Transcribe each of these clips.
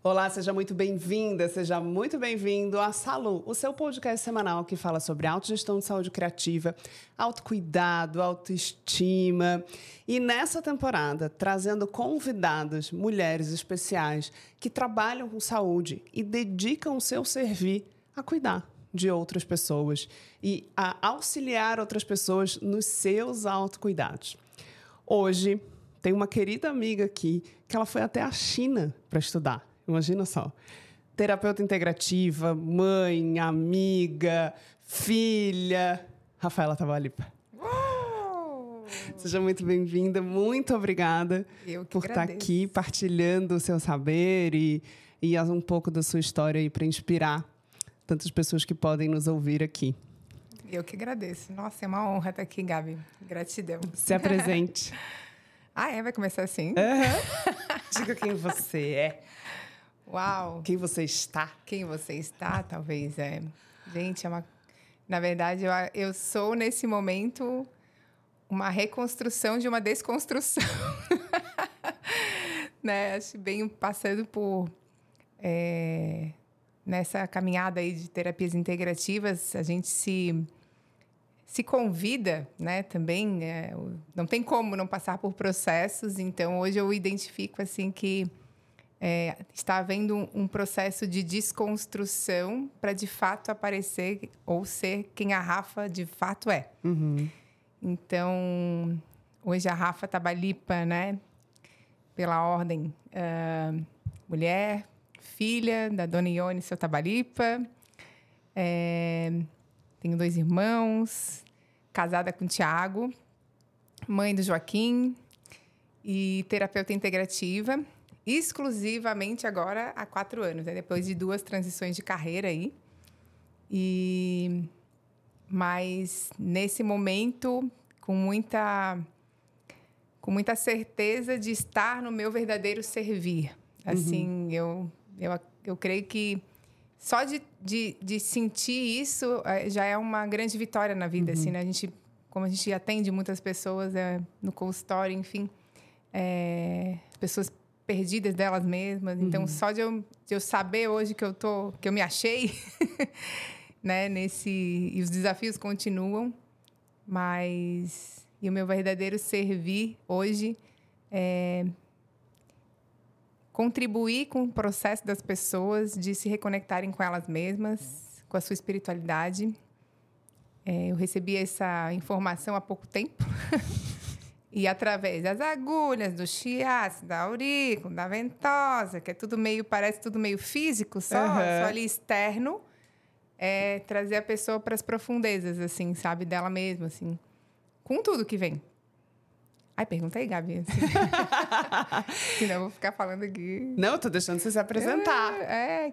Olá, seja muito bem-vinda, seja muito bem-vindo a Salu, o seu podcast semanal que fala sobre autogestão de saúde criativa, autocuidado, autoestima. E nessa temporada, trazendo convidadas, mulheres especiais que trabalham com saúde e dedicam o seu servir a cuidar de outras pessoas e a auxiliar outras pessoas nos seus autocuidados. Hoje, tem uma querida amiga aqui que ela foi até a China para estudar. Imagina só. Terapeuta integrativa, mãe, amiga, filha. Rafaela Tavalipa. Seja muito bem-vinda, muito obrigada por estar aqui partilhando o seu saber e, e um pouco da sua história aí para inspirar tantas pessoas que podem nos ouvir aqui. Eu que agradeço. Nossa, é uma honra estar aqui, Gabi. Gratidão. Se apresente. ah, é? Vai começar assim? Uhum. Diga quem você é. Uau! Quem você está? Quem você está, talvez é. Gente, é uma. Na verdade, eu, eu sou nesse momento uma reconstrução de uma desconstrução. né? Acho bem passando por. É, nessa caminhada aí de terapias integrativas, a gente se se convida, né, também, é, não tem como não passar por processos, então hoje eu identifico, assim, que é, está havendo um, processo de desconstrução para de fato aparecer ou ser quem a Rafa de fato é. Uhum. Então, hoje a Rafa Tabalipa, né? Pela ordem, uh, mulher, filha da dona Ione seu Tabalipa. É, tenho dois irmãos, casada com o Tiago, mãe do Joaquim e terapeuta integrativa exclusivamente agora há quatro anos, né? depois de duas transições de carreira aí. E mas nesse momento com muita com muita certeza de estar no meu verdadeiro servir. Assim, uhum. eu, eu eu creio que só de, de, de, sentir isso é, já é uma grande vitória na vida, uhum. assim, né? A gente, como a gente atende muitas pessoas é, no consultório, enfim, é, as pessoas perdidas delas mesmas. Então, uhum. Só de eu, de eu saber hoje que eu tô, que eu me achei, né, nesse e os desafios continuam, mas e o meu verdadeiro servir hoje é contribuir com o processo das pessoas de se reconectarem com elas mesmas, com a sua espiritualidade. É, eu recebi essa informação há pouco tempo. E através das agulhas, do chiasse, da aurícula, da ventosa, que é tudo meio, parece tudo meio físico só, uhum. só ali externo, é trazer a pessoa para as profundezas, assim, sabe, dela mesma, assim, com tudo que vem. Ai, pergunta aí, Gabi. Assim. Senão eu vou ficar falando aqui. Não, eu tô deixando você se apresentar. É. é.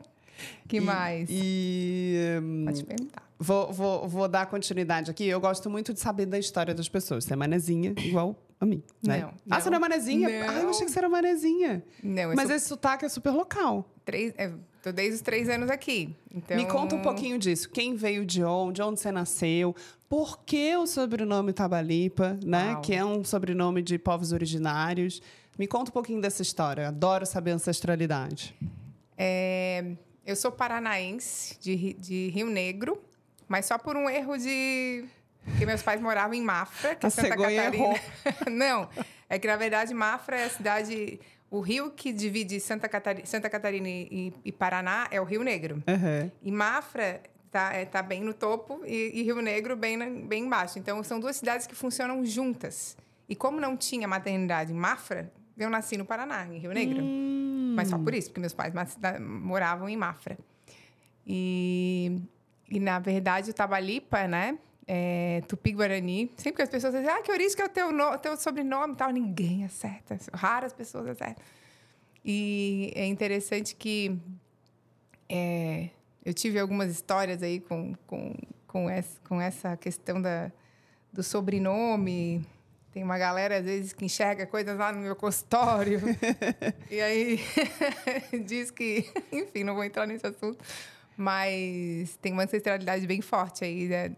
Que e, mais? E. Um, Pode perguntar. Vou, vou, vou dar continuidade aqui. Eu gosto muito de saber da história das pessoas. Você é manezinha, igual a mim, né? Não, ah, você não é manezinha? Não. Ah, eu achei que você era manezinha. Não, Mas sou... esse sotaque é super local. Três, é, tô desde os três anos aqui. Então... Me conta um pouquinho disso. Quem veio de onde? Onde você nasceu? Por que o sobrenome Tabalipa, né? Uau. Que é um sobrenome de povos originários. Me conta um pouquinho dessa história. Adoro saber ancestralidade. É, eu sou paranaense, de, de Rio Negro. Mas só por um erro de. Porque meus pais moravam em Mafra, que é Santa Catarina. Errou. Não, é que na verdade Mafra é a cidade. O rio que divide Santa Catarina, Santa Catarina e, e Paraná é o Rio Negro. Uhum. E Mafra tá, é, tá bem no topo e, e Rio Negro bem, na, bem embaixo. Então são duas cidades que funcionam juntas. E como não tinha maternidade em Mafra, eu nasci no Paraná, em Rio Negro. Hum. Mas só por isso, porque meus pais moravam em Mafra. E e, na verdade, o Tabalipa, né? É, Tupi-Guarani. Sempre que as pessoas dizem, ah, que origem que é o teu, no, teu sobrenome e tal. Ninguém acerta. Raras pessoas acertam. E é interessante que é, eu tive algumas histórias aí com, com, com, essa, com essa questão da, do sobrenome. Tem uma galera, às vezes, que enxerga coisas lá no meu consultório. e aí diz que... Enfim, não vou entrar nesse assunto. Mas tem uma ancestralidade bem forte aí, né?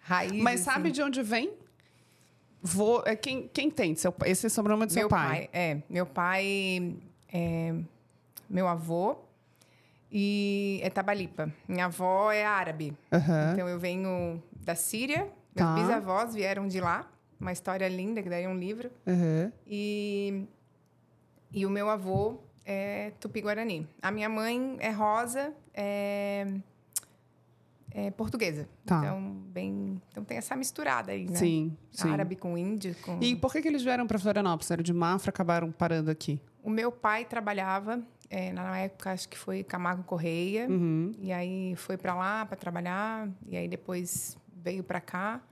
Raiz. Mas sabe assim. de onde vem? Vou, é, quem, quem tem? Seu, esse é o sobrenome do meu seu pai? pai? É, meu pai. É, meu avô, e é Tabalipa. Minha avó é árabe. Aham. Então eu venho da Síria, meus Tá. bisavós vieram de lá. Uma história linda, que daí é um livro. Aham. E, e o meu avô é Tupi-Guarani. A minha mãe é rosa, é, é portuguesa. Tá. Então, bem, então tem essa misturada aí, né? Sim, sim. Árabe com índio. Com... E por que, que eles vieram para Florianópolis? Era de Mafra, acabaram parando aqui. O meu pai trabalhava, é, na época acho que foi Camargo Correia, Uhum. e aí foi para lá para trabalhar, e aí depois veio para cá.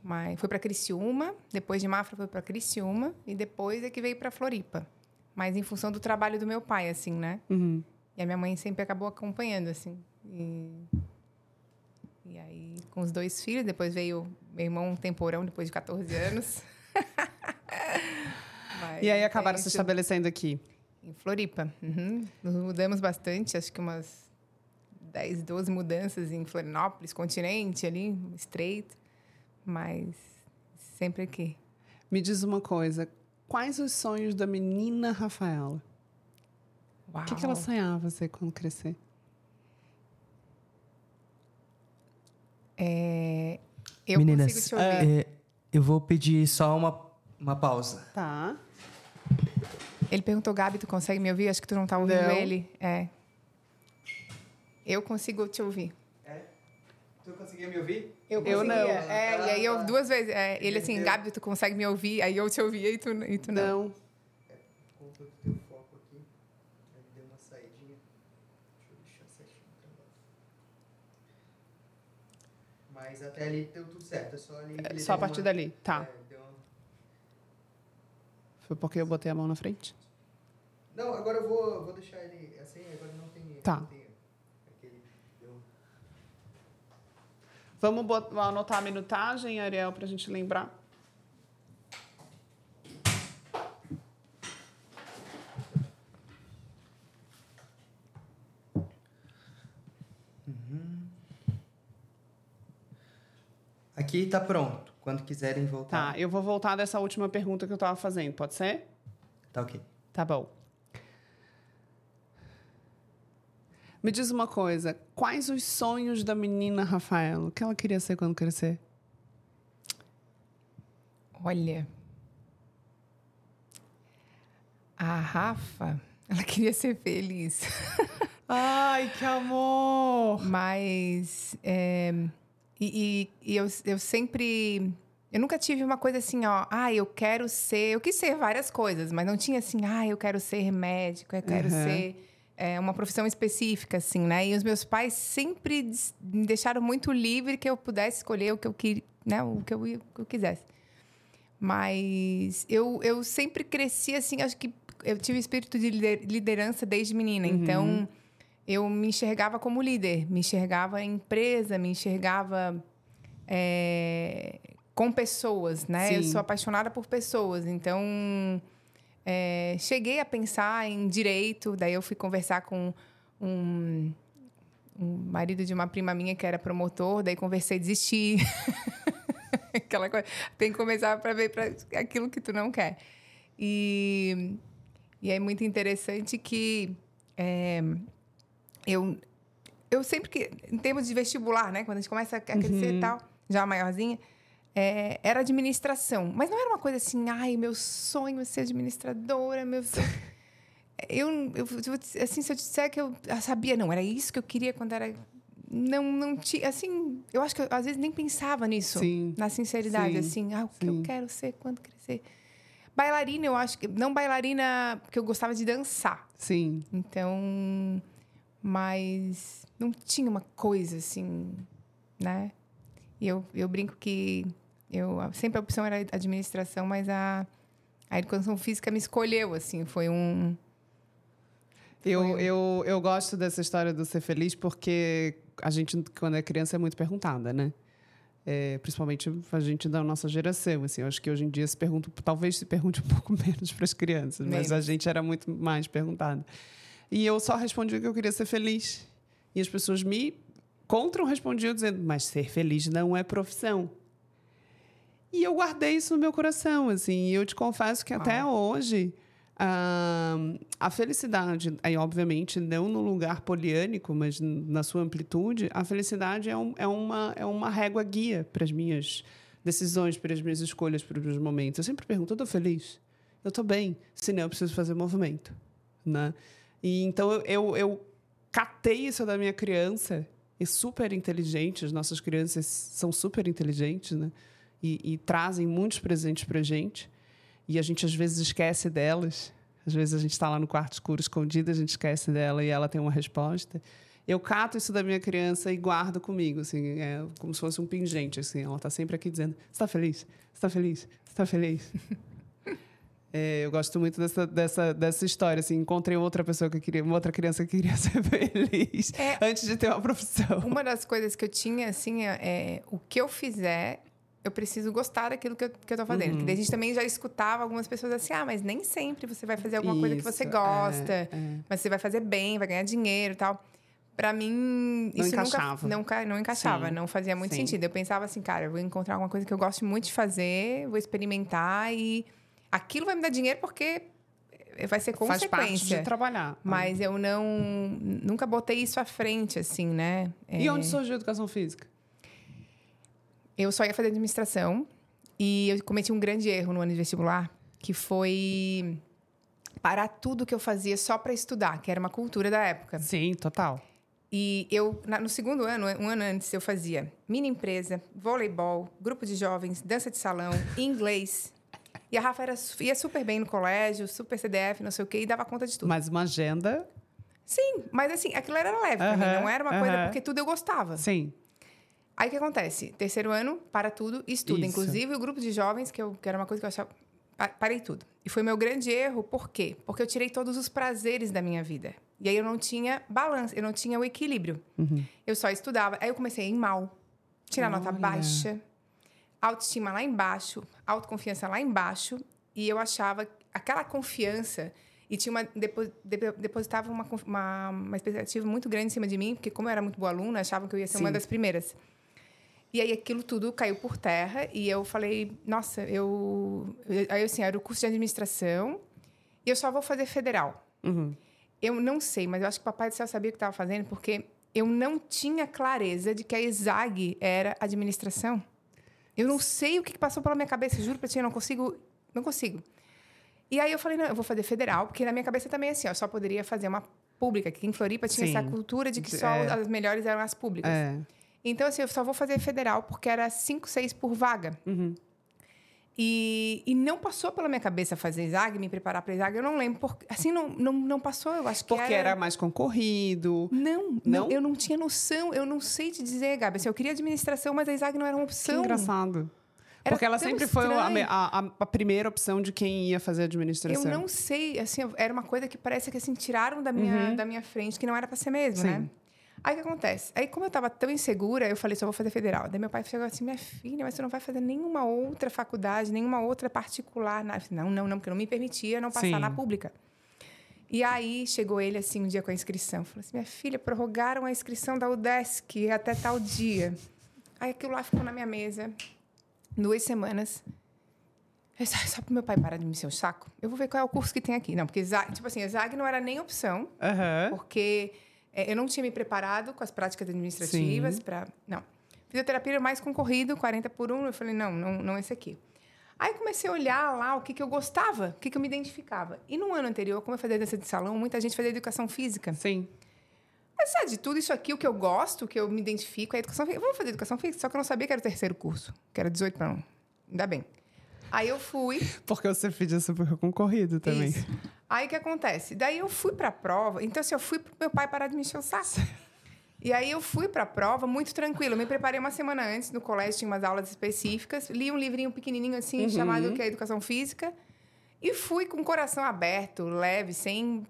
Mas foi para Criciúma, depois de Mafra foi para Criciúma e depois é que veio para Floripa. Mas em função do trabalho do meu pai, assim, né? Uhum. E a minha mãe sempre acabou acompanhando, assim. E, e aí, com os dois filhos, depois veio meu irmão um temporão, depois de 14 anos. Mas E aí acabaram a se estabelecendo aqui. Em Floripa. Uhum. Nos mudamos bastante, acho que umas 10, 12 mudanças em Florianópolis, continente ali, estreito. Mas sempre aqui. Me diz uma coisa. Quais os sonhos da menina Rafaela? Uau. O que, que ela sonhava ser quando crescer? É, eu Meninas, consigo te ouvir. é, eu vou pedir só uma, uma pausa. Tá. Ele perguntou, Gabi, tu consegue me ouvir? Acho que tu não tá ouvindo Não. ele. É. Eu consigo te ouvir. Tu conseguia me ouvir? Eu, Eu não. É, e aí eu duas vezes. é, ele assim, Gabi, tu consegue me ouvir? Aí eu te ouvia e tu, e tu não. Não. Conta do teu foco aqui. Ele deu uma saidinha. Deixa eu deixar certinho o trabalho. Mas até ali deu tudo certo. É só ali. ele Só a partir uma- dali. Tá. É, uma- Foi porque eu botei a mão na frente? Não, agora eu vou, vou deixar ele assim, agora não tem. Tá. Não tem aquele, deu- Vamos anotar a minutagem, Ariel, pra gente lembrar. Aqui tá pronto. Quando quiserem voltar. Tá, eu vou voltar dessa última pergunta que eu tava fazendo, pode ser? Tá ok. Tá bom. Me diz uma coisa, quais os sonhos da menina Rafaela? O que ela queria ser quando crescer? Olha. A Rafa, ela queria ser feliz. Ai, que amor! Mas. é, e e- e eu, eu sempre. Eu nunca tive uma coisa assim, ó. Ah, eu quero ser. Eu quis ser várias coisas, mas não tinha assim, ah, eu quero ser médico, eu quero Uhum. ser é, uma profissão específica, assim, né? E os meus pais sempre me deixaram muito livre que eu pudesse escolher o que eu queria, né? O que eu, o que eu quisesse. Mas eu, eu sempre cresci assim, acho que eu tive espírito de lider- liderança desde menina. Então, eu me enxergava como líder, me enxergava em empresa, me enxergava é, com pessoas, né? Eu Sim. sou apaixonada por pessoas, então é, cheguei a pensar em direito, daí eu fui conversar com um, um marido de uma prima minha que era promotor, daí conversei, desisti. Aquela coisa. Tem que começar para ver para aquilo que tu não quer. E, e é muito interessante que é, eu, eu sempre que, em termos de vestibular, né? Quando a gente começa a crescer e tal, já maiorzinha, é, era administração. Mas não era uma coisa assim, ai, meu sonho é ser administradora, meu. Eu, eu, eu, assim, se eu disser que eu sabia, não, era isso que eu queria quando era. Não, não tinha. Assim, eu acho que eu, às vezes nem pensava nisso. Sim. Na sinceridade, Sim, assim, ah, o que sim. eu quero ser quando crescer. Bailarina, eu acho que. Não bailarina, porque eu gostava de dançar. Sim. Então. Mas não tinha uma coisa assim, né? E eu, eu brinco que eu sempre a opção era administração, mas a, a educação física me escolheu, assim, foi um. Eu, eu, eu gosto dessa história do ser feliz porque a gente, quando é criança, é muito perguntada, né? É, principalmente a gente da nossa geração. Assim, eu acho que hoje em dia se pergunta, talvez se pergunte um pouco menos para as crianças, mas a Menos. gente era muito mais perguntada. E eu só respondi que eu queria ser feliz. E as pessoas me contra-respondiam dizendo, mas ser feliz não é profissão. E eu guardei isso no meu coração, assim. E eu te confesso que até hoje, ah, a felicidade, aí obviamente não no lugar poliânico, mas na sua amplitude, a felicidade é, um- é uma, é uma régua guia para as minhas decisões, para as minhas escolhas, para os meus momentos. Eu sempre pergunto, eu estou feliz? Eu estou bem? Se não, eu preciso fazer movimento. Né? E então eu, eu, eu catei isso da minha criança, e super inteligente, as nossas crianças são super inteligentes, né? E, e trazem muitos presentes para gente. E a gente às vezes esquece delas. Às vezes a gente está lá no quarto escuro escondida, a gente esquece dela e ela tem uma resposta. Eu cato isso da minha criança e guardo comigo, assim, é como se fosse um pingente, assim. Ela está sempre aqui dizendo: "Você está feliz? Está feliz? Está feliz?" É, eu gosto muito dessa, dessa, dessa história, assim. Encontrei outra pessoa que queria, uma outra criança que queria ser feliz É. antes de ter uma profissão. Uma das coisas que eu tinha, assim, é, é o que eu fizer, eu preciso gostar daquilo que eu, que eu tô fazendo. Uhum. Que daí a gente também já escutava algumas pessoas assim, ah, mas nem sempre você vai fazer alguma coisa que você Isso, gosta, é, é. mas você vai fazer bem, vai ganhar dinheiro e tal. Pra mim, Não isso encaixava. nunca não, não encaixava, Sim, não fazia muito sim. sentido. Eu pensava assim, cara, eu vou encontrar alguma coisa que eu goste muito de fazer, vou experimentar e aquilo vai me dar dinheiro porque vai ser Faz parte consequência. de trabalhar. Mas eu não nunca botei isso à frente, assim, né? E É, onde surgiu a educação física? Eu só ia fazer administração e eu cometi um grande erro no ano de vestibular, que foi parar tudo que eu fazia só para estudar, que era uma cultura da época. Sim, total. E eu, no segundo ano, um ano antes, eu fazia mini empresa, voleibol, grupo de jovens, dança de salão, inglês. E a Rafa era, ia super bem no colégio, super CDF, não sei o quê, e dava conta de tudo. Mas uma agenda, Sim, mas assim, aquilo era leve pra mim, não era uma coisa porque tudo eu gostava. sim. Aí o que acontece? Terceiro ano, para tudo estuda. Isso. Inclusive o grupo de jovens, que, eu, que era uma coisa que eu achava. pa- Parei tudo. E foi meu grande erro, por quê? Porque eu tirei todos os prazeres da minha vida. E aí eu não tinha balanço, eu não tinha o equilíbrio. Uhum. Eu só estudava. Aí eu comecei a ir mal, tirar nota Olha. baixa, autoestima lá embaixo, autoconfiança lá embaixo. E eu achava aquela confiança. E tinha uma, depo- depo- depositava uma, uma, uma expectativa muito grande em cima de mim, porque como eu era muito boa aluna, achavam que eu ia ser uma Sim. das primeiras. E aí aquilo tudo caiu por terra e eu falei, nossa, eu. eu- Aí assim, era o curso de administração e eu só vou fazer federal. Uhum. Eu não sei, mas eu acho que o Papai do Céu sabia o que estava fazendo, porque eu não tinha clareza de que a ESAG era administração. Eu não sei o que passou pela minha cabeça, juro pra ti, eu não consigo. Não consigo. E aí eu falei, não, eu vou fazer federal, porque na minha cabeça também é assim, ó, eu só poderia fazer uma pública, que em Floripa tinha Sim. essa cultura de que só É. as melhores eram as públicas. É. Então, assim, eu só vou fazer federal porque era 5, 6 por vaga. Uhum. E, e não passou pela minha cabeça fazer exag, me preparar para exag, eu não lembro. Porque, assim, não, não, não passou, eu acho que Porque era mais concorrido. Não, Não? não, eu não tinha noção, eu não sei te dizer, Gabi. Assim, eu queria administração, mas a exag não era uma Que opção. engraçado. Era Porque ela sempre foi a, estranho. a- a- primeira opção de quem ia fazer Eu administração. não sei, assim, era uma coisa que parece que assim, tiraram da minha, da minha frente, que não era para ser mesmo, Uhum. Sim. né? Aí o que acontece? Aí, como eu estava tão insegura, eu falei, só vou fazer federal. Daí meu pai chegou assim, minha filha, mas você não vai fazer nenhuma outra faculdade, nenhuma outra particular. na-" Não, não, não, porque não me permitia não passar Sim. na pública. E aí chegou ele assim um dia com a inscrição. Falou assim: minha filha, prorrogaram a inscrição da UDESC até tal dia. Aí aquilo lá ficou na minha mesa duas semanas. Eu disse, "Ai, só para meu pai parar de me encher o saco. Eu vou ver qual é o curso que tem aqui. Não, porque tipo assim, Zag não era nem opção, Aham. porque eu não tinha me preparado com as práticas administrativas para. Não. Fisioterapia era mais concorrido, 40 por 1. Eu falei, não, não, não esse aqui. Aí comecei a olhar lá o que, que eu gostava, o que, que eu me identificava. E no ano anterior, como eu fazia dança de salão, muita gente fazia educação física. Sim. Mas sabe, de tudo isso aqui, o que eu gosto, o que eu me identifico é educação física. Eu vou fazer educação física, só que eu não sabia que era o terceiro curso, que era 18 para 1. Ainda bem. Aí eu fui. Porque o Cefid é super concorrido também. Isso. Aí o que acontece? Daí eu fui para a prova. Então, assim, eu fui pro meu pai parar de me encher o saco. E aí eu fui para a prova muito tranquilo. Me preparei uma semana antes no colégio, tinha umas aulas específicas. Li um livrinho pequenininho assim, Uhum. chamado que é Educação Física. E fui com o coração aberto, leve, sem...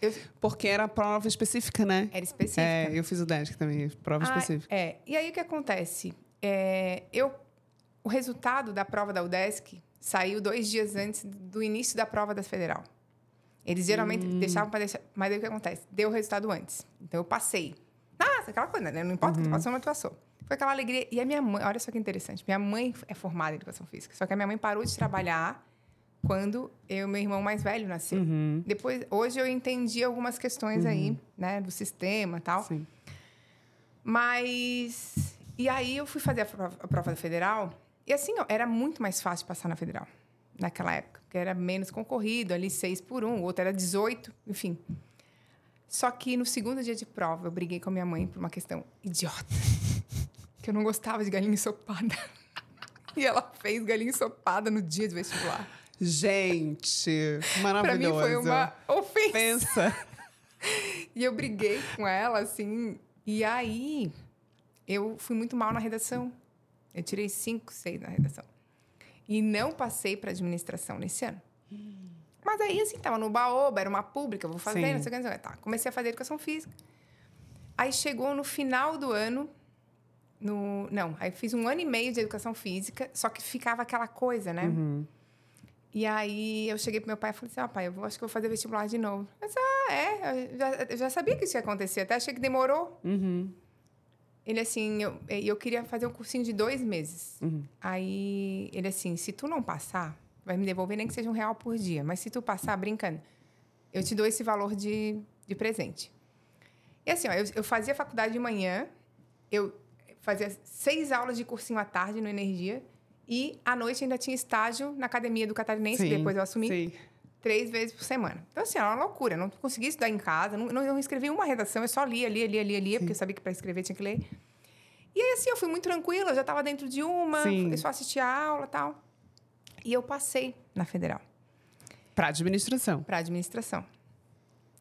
Eu... Porque era prova específica, né? Era específica. É, eu fiz o DESC também, prova Ah, específica. É. E aí o que acontece? É, eu, o resultado da prova da UDESC saiu dois dias antes do início da prova da federal. Eles geralmente Hum. deixavam para deixar. Mas aí o que acontece? Deu o resultado antes. Então eu passei. Nossa, aquela coisa, né? Não importa, Uhum. tu passou, mas tu passou. Foi aquela alegria. E a minha mãe, olha só que interessante. Minha mãe é formada em educação física. Só que a minha mãe parou de trabalhar quando eu meu irmão mais velho nasceu. Uhum. Depois, hoje eu entendi algumas questões aí, né, do sistema e tal. Sim. Mas. E aí eu fui fazer a prova, a prova federal. E assim, ó, era muito mais fácil passar na federal naquela época, porque era menos concorrido, ali seis por um, o outro era 18, enfim. Só que no segundo dia de prova, eu briguei com a minha mãe por uma questão idiota. Que eu não gostava de galinha ensopada. E ela fez galinha ensopada no dia do vestibular. Gente, Pra maravilhoso. mim foi uma ofensa. Pensa. E eu briguei com ela, assim. E aí, eu fui muito mal na redação. Eu tirei cinco, seis na redação. E não passei para administração nesse ano. Mas aí, assim, tava no baoba, era uma pública, vou fazer, Sim. não sei o que, não sei o que. Tá, comecei a fazer educação física. Aí chegou no final do ano, no, não, aí fiz um ano e meio de educação física, só que ficava aquela coisa, né? Uhum. E aí eu cheguei pro meu pai e falei assim: ah, pai, eu acho que vou fazer vestibular de novo. Mas, ah, é? Eu já, eu já sabia que isso ia acontecer, até achei que demorou. Uhum. Ele assim, eu, eu queria fazer um cursinho de dois meses. Uhum. Aí ele assim, se tu não passar, vai me devolver nem que seja um real por dia. Mas se tu passar, brincando, eu te dou esse valor de, de presente. E assim, ó, eu, eu fazia faculdade de manhã, eu fazia seis aulas de cursinho à tarde no Energia. E à noite ainda tinha estágio na academia do Catarinense, que Sim, depois eu assumi Sim. Três vezes por semana. Então, assim, era uma loucura. Não conseguia estudar em casa, não, não, não escrevi uma redação, eu só lia, lia, lia, lia, lia, porque eu sabia que para escrever tinha que ler. E aí, assim, eu fui muito tranquila, eu já estava dentro de uma, Sim. eu só assistia a aula e tal. E eu passei na federal, Para administração. para administração.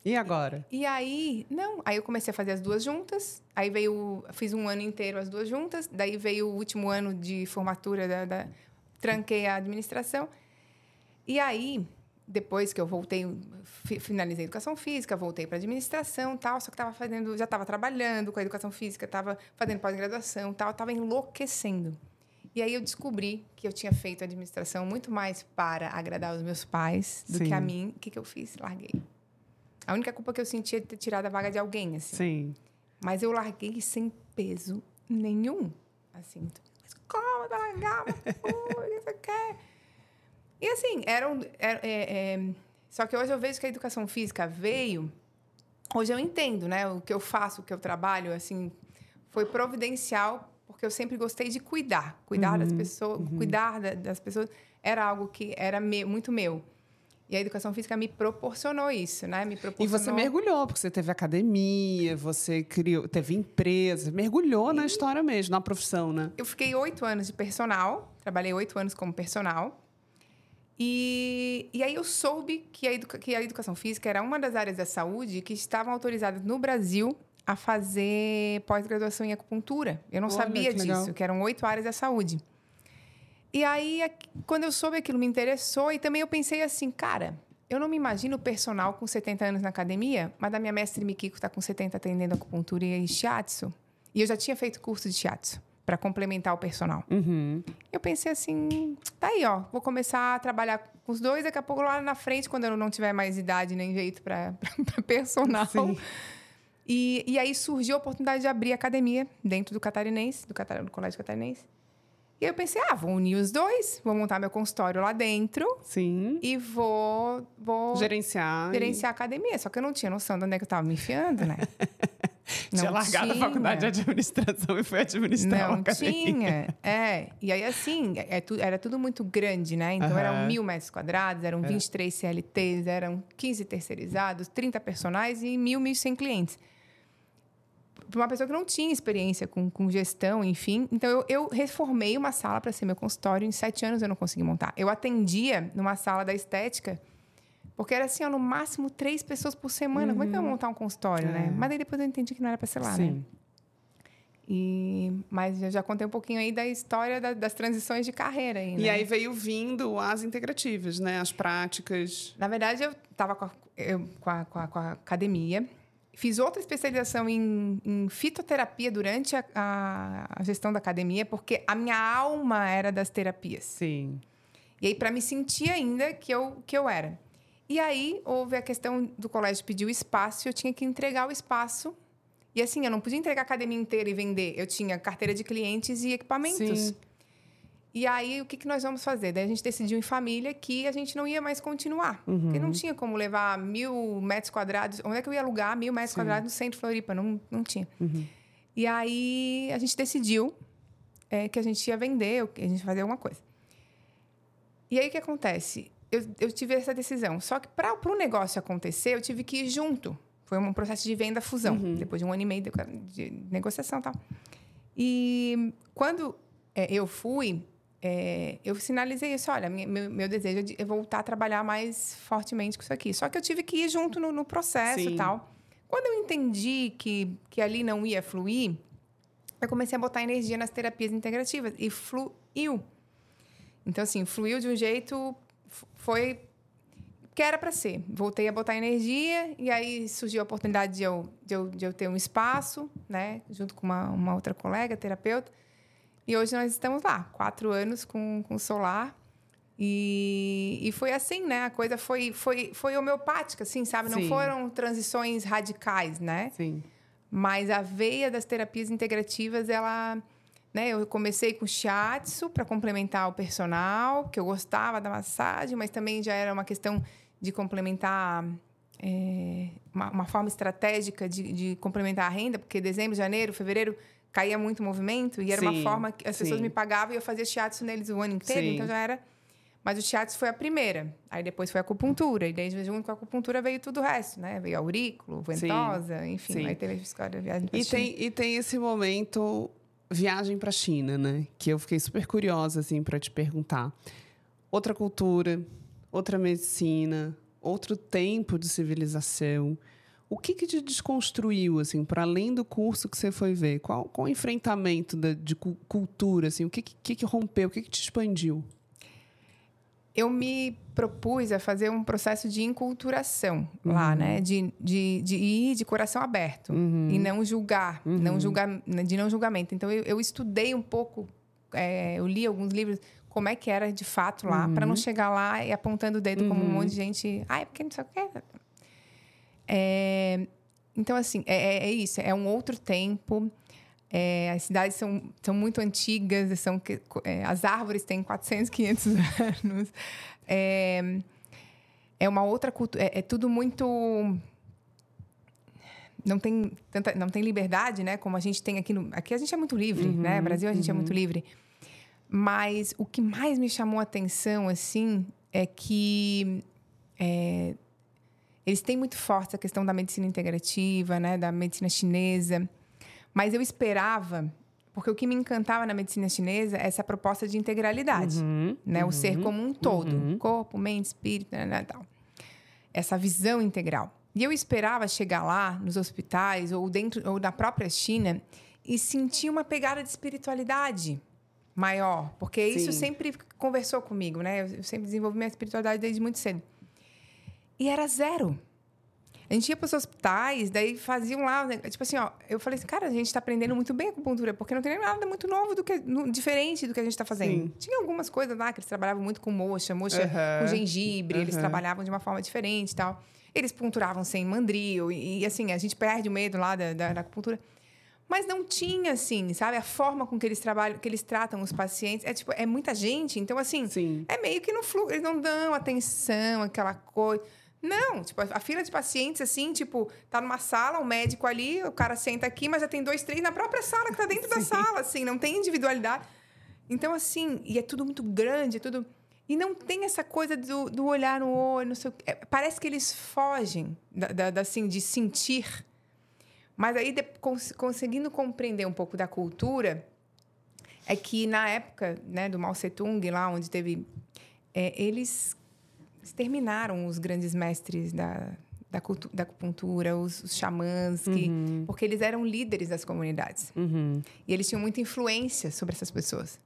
E agora? E aí, não, aí eu comecei a fazer as duas juntas, aí veio, fiz um ano inteiro as duas juntas, daí veio o último ano de formatura, da, da- tranquei a administração. E aí, depois que eu voltei, fi- finalizei a educação física, voltei para administração tal, só que tava fazendo, já estava trabalhando com a educação física, estava fazendo pós-graduação tal, estava enlouquecendo. E aí eu descobri que eu tinha feito administração muito mais para agradar os meus pais do que a Sim. mim. O que, que eu fiz? Larguei. A única culpa que eu senti é ter tirado a vaga de alguém, assim. Sim. Mas eu larguei sem peso nenhum. Assim, mas como vai largar? O que você quer? E assim, era um, era- é, é, só que hoje eu vejo que a educação física veio. Hoje eu entendo, né? O que eu faço, o que eu trabalho, assim, foi providencial, porque eu sempre gostei de cuidar. Cuidar das pessoas, cuidar da- das pessoas era algo que era me- muito meu. E a educação física me proporcionou isso, né? Me E proporcionou... você mergulhou, porque você teve academia, você criou, teve empresa, mergulhou na história mesmo, na profissão, né? Eu fiquei oito anos de personal, trabalhei oito anos como personal. E, e aí eu soube que a, que a educação física era uma das áreas da saúde que estavam autorizadas no Brasil a fazer pós-graduação em acupuntura. Eu não Olha, sabia que legal. disso, que eram oito áreas da saúde. E aí, quando eu soube aquilo, me interessou. E também eu pensei assim, cara, eu não me imagino personal com 70 anos na academia, mas a minha mestre Mikiko está com 70 atendendo acupuntura e shiatsu. E eu já tinha feito curso de shiatsu para complementar o personal. Uhum. Eu pensei assim, tá aí, ó, vou começar a trabalhar com os dois, daqui a pouco lá na frente, quando eu não tiver mais idade nem jeito para personal. Sim. E, e aí surgiu a oportunidade de abrir academia dentro do Catarinense, do, Catar- do Colégio Catarinense. E aí eu pensei, ah, vou unir os dois, vou montar meu consultório lá dentro Sim. e vou, vou Gerenciar. e- gerenciar a academia. Só que eu não tinha noção de onde é que eu estava me enfiando, né? Tinha largado a faculdade de tinha. administração e foi administrar Não tinha. É. E aí, assim, é tu- era tudo muito grande, né? Então, eram Aham. mil metros quadrados, eram 23 CLTs, eram 15 terceirizados, 30 personagens e mil, mil cem clientes. Para uma pessoa que não tinha experiência com, com gestão, enfim. Então, eu, eu reformei uma sala para ser meu consultório. Em sete anos, eu não consegui montar. Eu atendia numa sala da estética, porque era assim, ó, no máximo três pessoas por semana. Como é que eu ia montar um consultório, né? É. Mas aí depois eu entendi que não era para ser lá, né? Sim. E, mas eu já contei um pouquinho aí da história da- das transições de carreira aí, né? E aí veio vindo as integrativas, né? As práticas. Na verdade, eu estava com, com, com, com a academia. Fiz outra especialização em, em fitoterapia durante a, a- a gestão da academia, porque a minha alma era das terapias. Sim. E aí, para me sentir ainda que eu, que eu era. E aí, houve a questão do colégio pedir o espaço, e eu tinha que entregar o espaço. E assim, eu não podia entregar a academia inteira e vender. Eu tinha carteira de clientes e equipamentos. Sim. E aí, o que, que nós vamos fazer? Daí a gente decidiu em família que a gente não ia mais continuar. Uhum. Porque não tinha como levar mil metros quadrados. Onde é que eu ia alugar mil metros Sim. quadrados no centro de Floripa? Não, não tinha. Uhum. E aí, a gente decidiu é, que a gente ia vender, que a gente ia fazer alguma coisa. E aí, o que acontece? Eu, eu tive essa decisão. Só que para o negócio acontecer, eu tive que ir junto. Foi um processo de venda-fusão. Uhum. Depois de um ano e meio de, de negociação e tal. E quando é, eu fui, é, eu sinalizei isso. Olha, meu, meu desejo é, de, é voltar a trabalhar mais fortemente com isso aqui. Só que eu tive que ir junto no, no processo Sim. e tal. Quando eu entendi que, que ali não ia fluir, eu comecei a botar energia nas terapias integrativas e fluiu. Então, assim, fluiu de um jeito. Foi. que era para ser. Voltei a botar energia e aí surgiu a oportunidade de eu, de eu, de eu ter um espaço, né? Junto com uma, uma outra colega, terapeuta. E hoje nós estamos lá, quatro anos com, com solar. E, e foi assim, né? A coisa foi, foi, foi homeopática, assim, sabe? Não Sim. foram transições radicais, né? Sim. Mas a veia das terapias integrativas, ela. Né, eu comecei com shiatsu para complementar o personal, que eu gostava da massagem, mas também já era uma questão de complementar é, uma, uma forma estratégica de, de complementar a renda, porque dezembro, janeiro, fevereiro caía muito movimento e era uma Sim, forma que as pessoas sim. me pagavam e eu fazia shiatsu neles o ano inteiro, Sim. então já era. Mas o shiatsu foi a primeira, aí depois foi a acupuntura, e daí junto com a acupuntura veio tudo o resto, né? Veio aurículo, ventosa, enfim, sim. aí teve a história da viagem E tem, e tem esse momento viagem para a China, né? Que eu fiquei super curiosa assim para te perguntar. Outra cultura, outra medicina, outro tempo de civilização. O que que te desconstruiu assim, para além do curso que você foi ver? Qual, qual o enfrentamento da, de cu- cultura assim? O que que, que rompeu? O que que te expandiu? Eu me propus a fazer um processo de enculturação lá, né? De, de, de ir de coração aberto e não julgar, não julgar, de não julgamento. Então eu, eu estudei um pouco, é, eu li alguns livros como é que era de fato lá, para não chegar lá e apontando o dedo como um monte de gente, ah, é porque não sei o quê. É, então assim, é, é- é isso, é um outro tempo. É, as cidades são, são muito antigas, são, é, as árvores têm 400, 500 anos. É, é uma outra cultura. É, é tudo muito. Não tem, tanta, não tem liberdade, né? Como a gente tem aqui. No, aqui a gente é muito livre, né? Brasil a gente é muito livre. Mas o que mais me chamou a atenção, assim, é que é, eles têm muito forte a questão da medicina integrativa, né? Da medicina chinesa. Mas eu esperava, porque o que me encantava na medicina chinesa é essa proposta de integralidade, né? O ser como um todo, corpo, mente, espírito, né, né, tal. Essa visão integral. E eu esperava chegar lá nos hospitais ou dentro ou na própria China e sentir uma pegada de espiritualidade maior, porque isso Sim. sempre conversou comigo, né? Eu sempre desenvolvi minha espiritualidade desde muito cedo. E era zero. A gente ia para os hospitais, daí faziam lá, né, tipo assim, ó, eu falei assim, cara, a gente está aprendendo muito bem a acupuntura, porque não tem nada muito novo do que no- diferente do que a gente está fazendo. Sim. Tinha algumas coisas lá que eles trabalhavam muito com moxa, moxa Aham, com gengibre, eles aham. trabalhavam de uma forma diferente e tal. Eles punturavam sem mandril, e, e, assim, a gente perde o medo lá da, da, da acupuntura. Mas não tinha, assim, sabe? A forma com que eles trabalham, que eles tratam os pacientes. É tipo, é muita gente, então assim, Sim. é meio que no fluxo, eles não dão atenção, aquela coisa. Não, tipo, a fila de pacientes, assim, tipo, tá numa sala, um médico ali, o cara senta aqui, mas já tem dois, três na própria sala, que tá dentro da sala, assim, não tem individualidade. Então, assim, e é tudo muito grande, é tudo. E não tem essa coisa do, do olhar no olho, não sei o quê. É, parece que eles fogem, da, da- da, assim, de sentir. Mas aí, de- cons- conseguindo compreender um pouco da cultura, é que na época né, do Mao Tse-tung, lá onde teve. é, eles exterminaram os grandes mestres da, da, cultu- da acupuntura, os, os xamãs, que, porque eles eram líderes das comunidades. Uhum. E eles tinham muita influência sobre essas pessoas.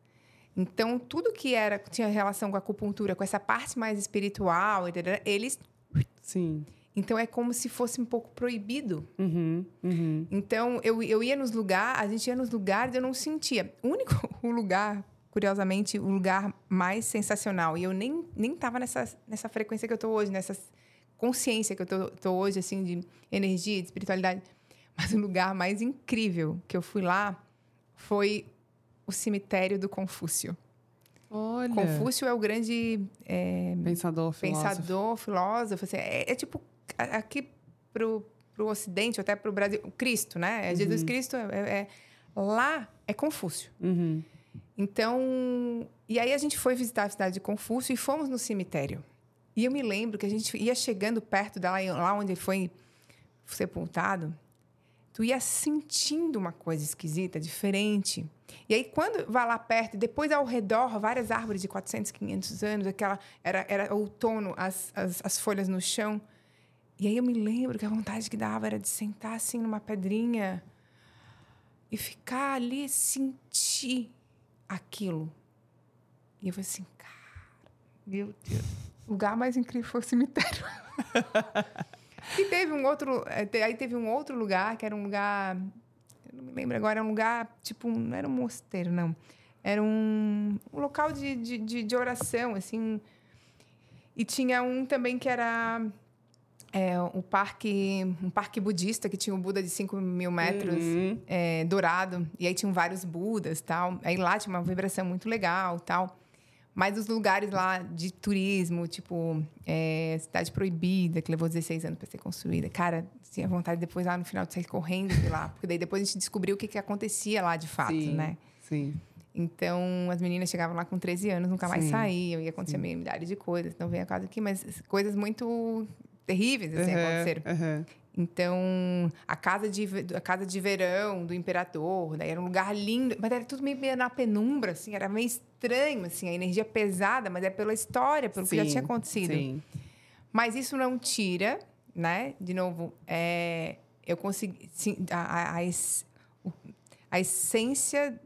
Então, tudo que era tinha relação com a acupuntura, com essa parte mais espiritual, eles. Sim. Então, é como se fosse um pouco proibido Uhum. Uhum. então, eu, eu ia nos lugares, a gente ia nos lugares, eu não sentia. O único o lugar, curiosamente, o lugar mais sensacional, e eu nem, nem tava nessa, nessa frequência que eu tô hoje, nessa consciência que eu tô, tô hoje, assim, de energia, de espiritualidade. Mas o lugar mais incrível que eu fui lá foi o cemitério do Confúcio. Olha. Confúcio é o grande é, pensador, filósofo. pensador, filósofo. assim, é, é tipo, aqui pro, pro Ocidente, até pro Brasil, Cristo, né? É Jesus Cristo, é, é- lá é Confúcio. Uhum. Então, e aí a gente foi visitar a cidade de Confúcio e fomos no cemitério. E eu me lembro que a gente ia chegando perto da lá onde ele foi sepultado, tu ia sentindo uma coisa esquisita, diferente. E aí quando vai lá perto, depois ao redor, várias árvores de 400, 500 anos, aquela era era outono, as, as, as folhas no chão. E aí eu me lembro que a vontade que dava era de sentar assim numa pedrinha e ficar ali, sentir aquilo. E eu falei assim, cara, meu Deus, o lugar mais incrível foi o cemitério. e teve um outro, eh, aí teve um outro lugar que era um lugar, eu não me lembro agora, era um lugar, tipo, não era um mosteiro, não. Era um, um local de, de, de, de oração, assim. E tinha um também que era é, um parque, um parque budista que tinha um Buda de 5 mil metros Uhum. é, dourado. E aí tinham vários Budas tal. Aí lá tinha uma vibração muito legal tal. Mas os lugares lá de turismo, tipo é, Cidade Proibida, que levou 16 anos para ser construída. Cara, tinha vontade depois lá no final de sair correndo de lá. Porque daí depois a gente descobriu o que, que acontecia lá de fato, Sim, né? Sim. Então, as meninas chegavam lá com 13 anos, nunca mais Sim. saíam, ia acontecer meio milhares de coisas. Não veio a casa aqui, mas coisas muito terríveis assim, Uhum, aconteceram. uhum. Então, a casa, de, a casa de verão do imperador, daí era um lugar lindo, mas era tudo meio, meio na penumbra, assim, era meio estranho, assim, a energia pesada, mas é pela história, pelo que já Sim, tinha acontecido. Sim. Mas isso não tira, né? De novo, é, eu consegui. Sim, a, a, a, a essência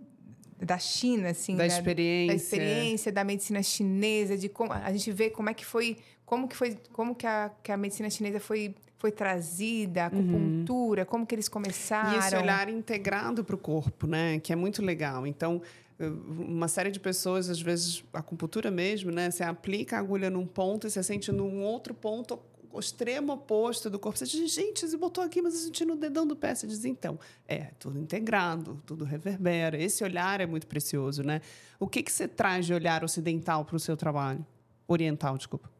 da China, assim, Da né, experiência. da experiência da medicina chinesa, de como a gente vê como é que foi, como que foi, como que a, que a medicina chinesa foi foi trazida, a acupuntura, como que eles começaram. E esse olhar integrado para o corpo, né? Que é muito legal. Então, uma série de pessoas, às vezes, a acupuntura mesmo, né? Você aplica a agulha num ponto e você sente num outro ponto o extremo oposto do corpo. Você diz, gente, você botou aqui, mas eu senti no dedão do pé. Você diz, então, é, tudo integrado, tudo reverbera. Esse olhar é muito precioso, né? O que, que você traz de olhar ocidental para o seu trabalho? Oriental, desculpa.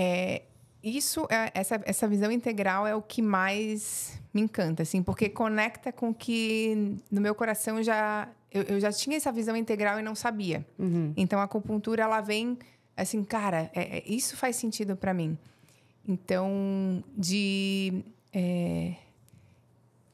É, isso, é- essa, essa visão integral é o que mais me encanta, assim, porque conecta com que no meu coração já eu, eu já tinha essa visão integral e não sabia. Então a acupuntura ela vem assim, cara, é- é- isso faz sentido para mim. Então de é,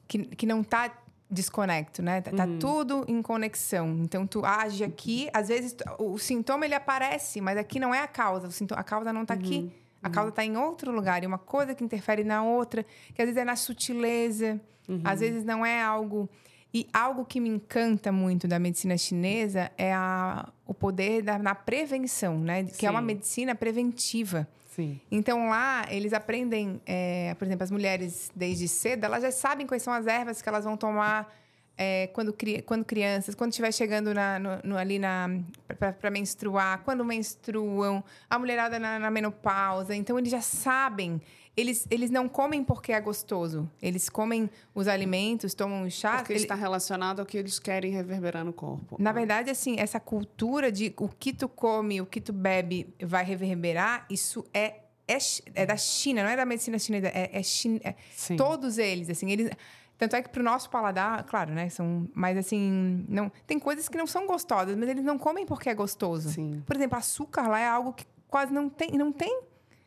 que, que não tá desconecto, né? Tá, tá tudo em conexão. Então tu age aqui, às vezes tu- o sintoma ele aparece, mas aqui não é a causa. Sintoma, a causa não tá aqui. A causa está em outro lugar e uma coisa que interfere na outra, que às vezes é na sutileza, às vezes não é algo. E algo que me encanta muito da medicina chinesa é a, o poder da, na prevenção, né? Que é uma Sim. medicina preventiva. Sim. Então lá eles aprendem, é, por exemplo, as mulheres desde cedo, elas já sabem quais são as ervas que elas vão tomar é, quando, quando crianças, quando estiver chegando na- no- no- ali na para menstruar, quando menstruam, a mulherada na, na menopausa. Então eles já sabem. Eles, eles não comem porque é gostoso. Eles comem os alimentos, tomam os chás. Porque ele- está relacionado ao que eles querem reverberar no corpo. na verdade, assim, essa cultura de o que tu come, o que tu bebe vai reverberar, isso é, é, é da China, não é da medicina chinesa, é, é, chin- é todos eles, assim, eles... Tanto é que pro nosso paladar, claro, né, são... Mas, assim, não, tem coisas que não são gostosas, mas eles não comem porque é gostoso. Sim. Por exemplo, açúcar lá é algo que quase não tem, não tem.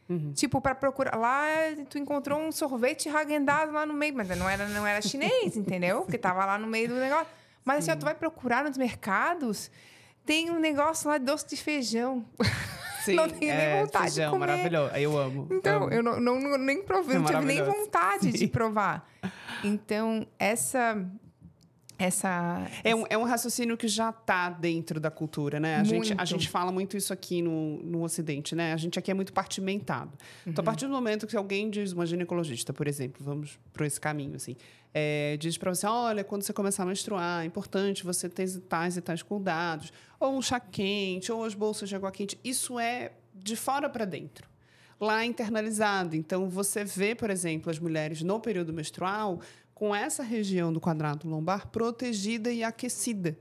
Uhum. Tipo, para procurar. Lá, tu encontrou um sorvete Häagen-Dazs lá no meio, mas não era, não era chinês, entendeu? Porque tava lá no meio do negócio. Mas assim, ó, tu vai procurar nos mercados, tem um negócio lá de doce de feijão. Sim, não tenho nem é, vontade de feijão, comer. maravilhoso. Eu amo. Então, amo. eu não, não, nem provei, É não tive nem vontade de Sim. provar. Então, essa. Essa. É um, é um raciocínio que já está dentro da cultura, né? A gente, a gente fala muito isso aqui no, no Ocidente, né? A gente aqui é muito partimentado. Então, a partir do momento que alguém diz, uma ginecologista, por exemplo, vamos por esse caminho, assim, é, diz para você, olha, quando você começar a menstruar, é importante você ter tais e tais cuidados, ou um chá quente, ou as bolsas de água quente. Isso é de fora para dentro. Lá é internalizado. Então, você vê, por exemplo, as mulheres no período menstrual com essa região do quadrado lombar protegida e aquecida.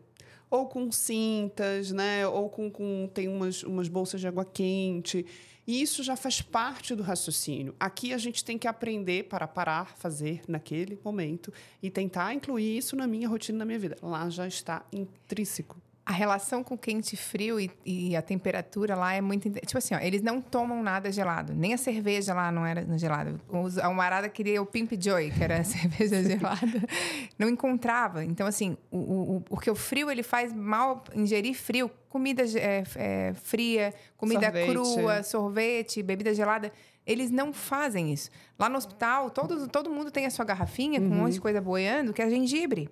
ou com cintas, né? Ou com, com tem umas, umas bolsas de água quente. E isso já faz parte do raciocínio. Aqui a gente tem que aprender para parar, fazer naquele momento e tentar incluir isso na minha rotina, na minha vida. Lá já está intrínseco. A relação com quente e frio e, e a temperatura lá é muito. Tipo assim, ó, eles não tomam nada gelado. Nem a cerveja lá não era gelada. A Umarada queria o Pimp Joy, que era a cerveja gelada. Não encontrava. Então, assim, o, o, o- porque o frio ele faz mal ingerir frio. Comida é, é, fria, comida Sorvete. crua, sorvete, bebida gelada. Eles não fazem isso. Lá no hospital, todo, todo mundo tem a sua garrafinha com um monte de coisa boiando, que é gengibre.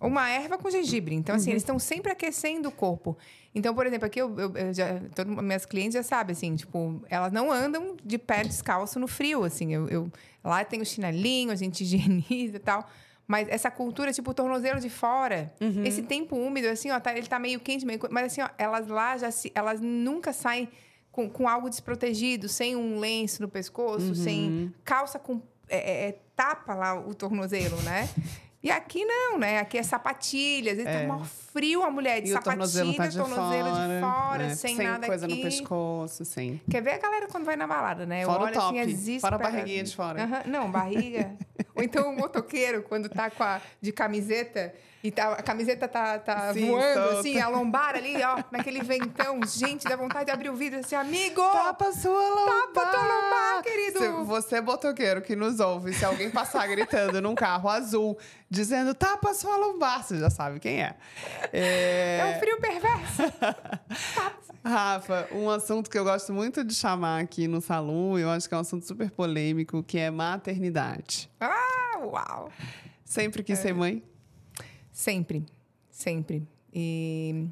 Uma erva com gengibre. Então, assim, eles estão sempre aquecendo o corpo. Então, por exemplo, aqui eu, eu, eu já, todo, minhas clientes já sabem, assim, tipo, elas não andam de pé descalço no frio, assim. Eu, eu- lá tem o chinelinho, a gente higieniza e tal. Mas essa cultura, tipo, o tornozelo de fora, esse tempo úmido, assim, ó, tá- ele tá meio quente, meio... Mas assim, ó, elas lá já se... Elas nunca saem com, com algo desprotegido, sem um lenço no pescoço, sem calça com... é, é, é, tapa lá o tornozelo, né? E aqui não, né? Aqui é sapatilha. Às vezes É. tá mó frio a mulher de E o sapatilha, tornozelo tá de tornozelo fora, de fora, né? sem, sem nada coisa aqui. no pescoço, sem. Quer ver a galera quando vai na balada, né? Fora o olho assim, é top, desesperada. fora a barriguinha de fora. Não, barriga. Ou então o motoqueiro, quando tá com a, de camiseta e tá, a camiseta tá, tá Sim, voando, solta. assim, a lombar ali, ó, naquele ventão. Gente, dá vontade de abrir o vidro assim, amigo! Tapa sua lombar! Tapa tua lombar, querido! Se você, botoqueiro, que nos ouve, se alguém passar gritando num carro azul, dizendo tapa sua lombar, você já sabe quem é. É, É um frio perverso. Rafa, um assunto que eu gosto muito de chamar aqui no salão, eu acho que é um assunto super polêmico, que é maternidade. Ah, uau! Sempre É. quis ser mãe? Sempre, sempre. E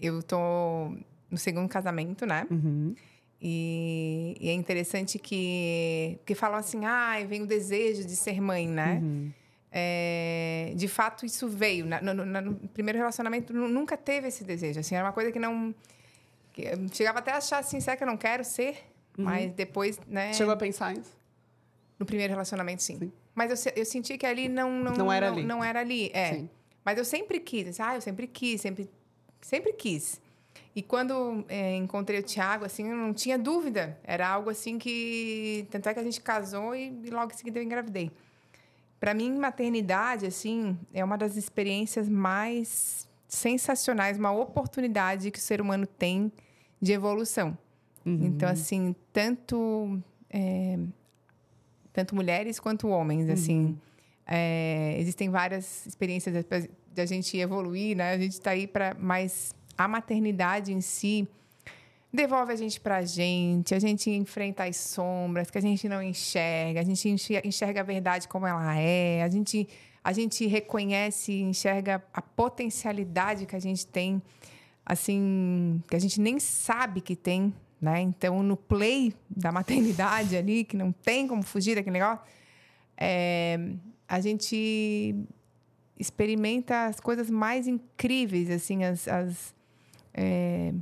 eu tô no segundo casamento, né? E, e é interessante que, que falam assim, ah, vem o desejo de ser mãe, né? É, de fato, isso veio. Na- no, no- no primeiro relacionamento, nu- nunca teve esse desejo. Assim, era uma coisa que não... que eu chegava até a achar assim, será que eu não quero ser? Mas depois, né? Chegou a pensar nisso? No primeiro relacionamento, sim. Sim. Mas eu, eu senti que ali não... Não, Não era ali. Não era ali, é. Sim. Mas eu sempre quis. assim, Ah, eu sempre quis, sempre, sempre quis. E quando é, encontrei o Thiago, assim, eu não tinha dúvida. Era algo assim que... Tanto é que a gente casou e, e logo em seguida eu engravidei. Para mim, maternidade, assim, é uma das experiências mais sensacionais, uma oportunidade que o ser humano tem de evolução. Então, assim, tanto... é, tanto mulheres quanto homens, assim. É, existem várias experiências de- de a gente evoluir, né? A gente está aí para mais a maternidade em si devolve a gente para a gente, a gente enfrenta as sombras que a gente não enxerga, a gente enxer- enxerga a verdade como ela é, a gente a gente reconhece, e enxerga a potencialidade que a gente tem, assim, que a gente nem sabe que tem, né? Então, no play da maternidade ali, que não tem como fugir daquele negócio, é, a gente experimenta as coisas mais incríveis, assim, as, as é,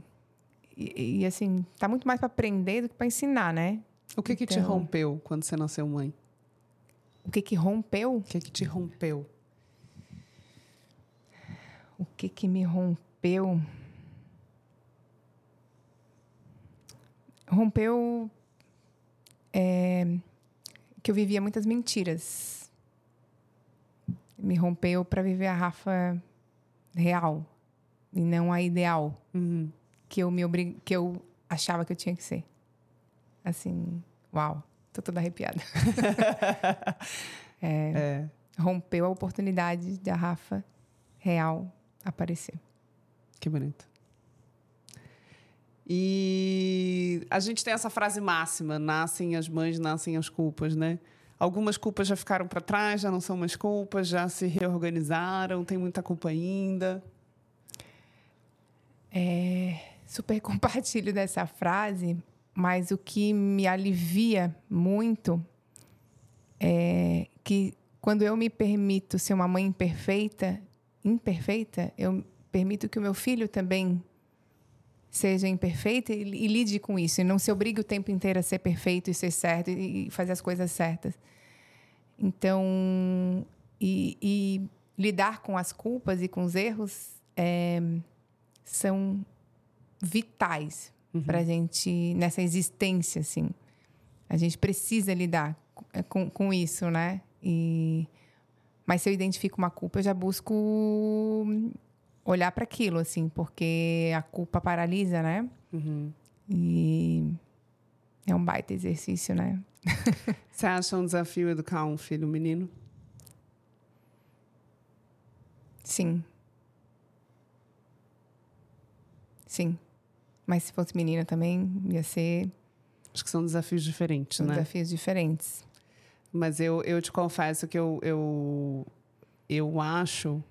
e, e, assim, tá muito mais para aprender do que para ensinar, né? O que que te Então- rompeu quando você nasceu mãe? O que que rompeu? O que que te rompeu? O que que me rompeu? Rompeu é, que eu vivia muitas mentiras. Me rompeu para viver a Rafa real e não a ideal Uhum. que eu me obrig... que eu achava que eu tinha que ser. Assim, uau, tô toda arrepiada. É. Rompeu a oportunidade da Rafa real aparecer. Que bonito. E a gente tem essa frase máxima: nascem as mães, nascem as culpas, né? Algumas culpas já ficaram para trás, já não são mais culpas, já se reorganizaram, tem muita culpa ainda. É, super compartilho dessa frase, mas o que me alivia muito é que quando eu me permito ser uma mãe imperfeita, imperfeita, eu permito que o meu filho também seja imperfeito e, e lide com isso. E não se obrigue o tempo inteiro a ser perfeito e ser certo e, e fazer as coisas certas. Então, e, e lidar com as culpas e com os erros é, são vitais uhum. para a gente nessa existência, assim. A gente precisa lidar é, com, com isso, né? E mas se eu identifico uma culpa, eu já busco olhar para aquilo, assim, porque a culpa paralisa, né? Uhum. E é um baita exercício, né? Você acha um desafio educar um filho menino? Sim. Sim. Mas se fosse menina também, ia ser. Acho que são desafios diferentes, são né? Desafios diferentes. Mas eu, eu te confesso que eu, eu, eu acho,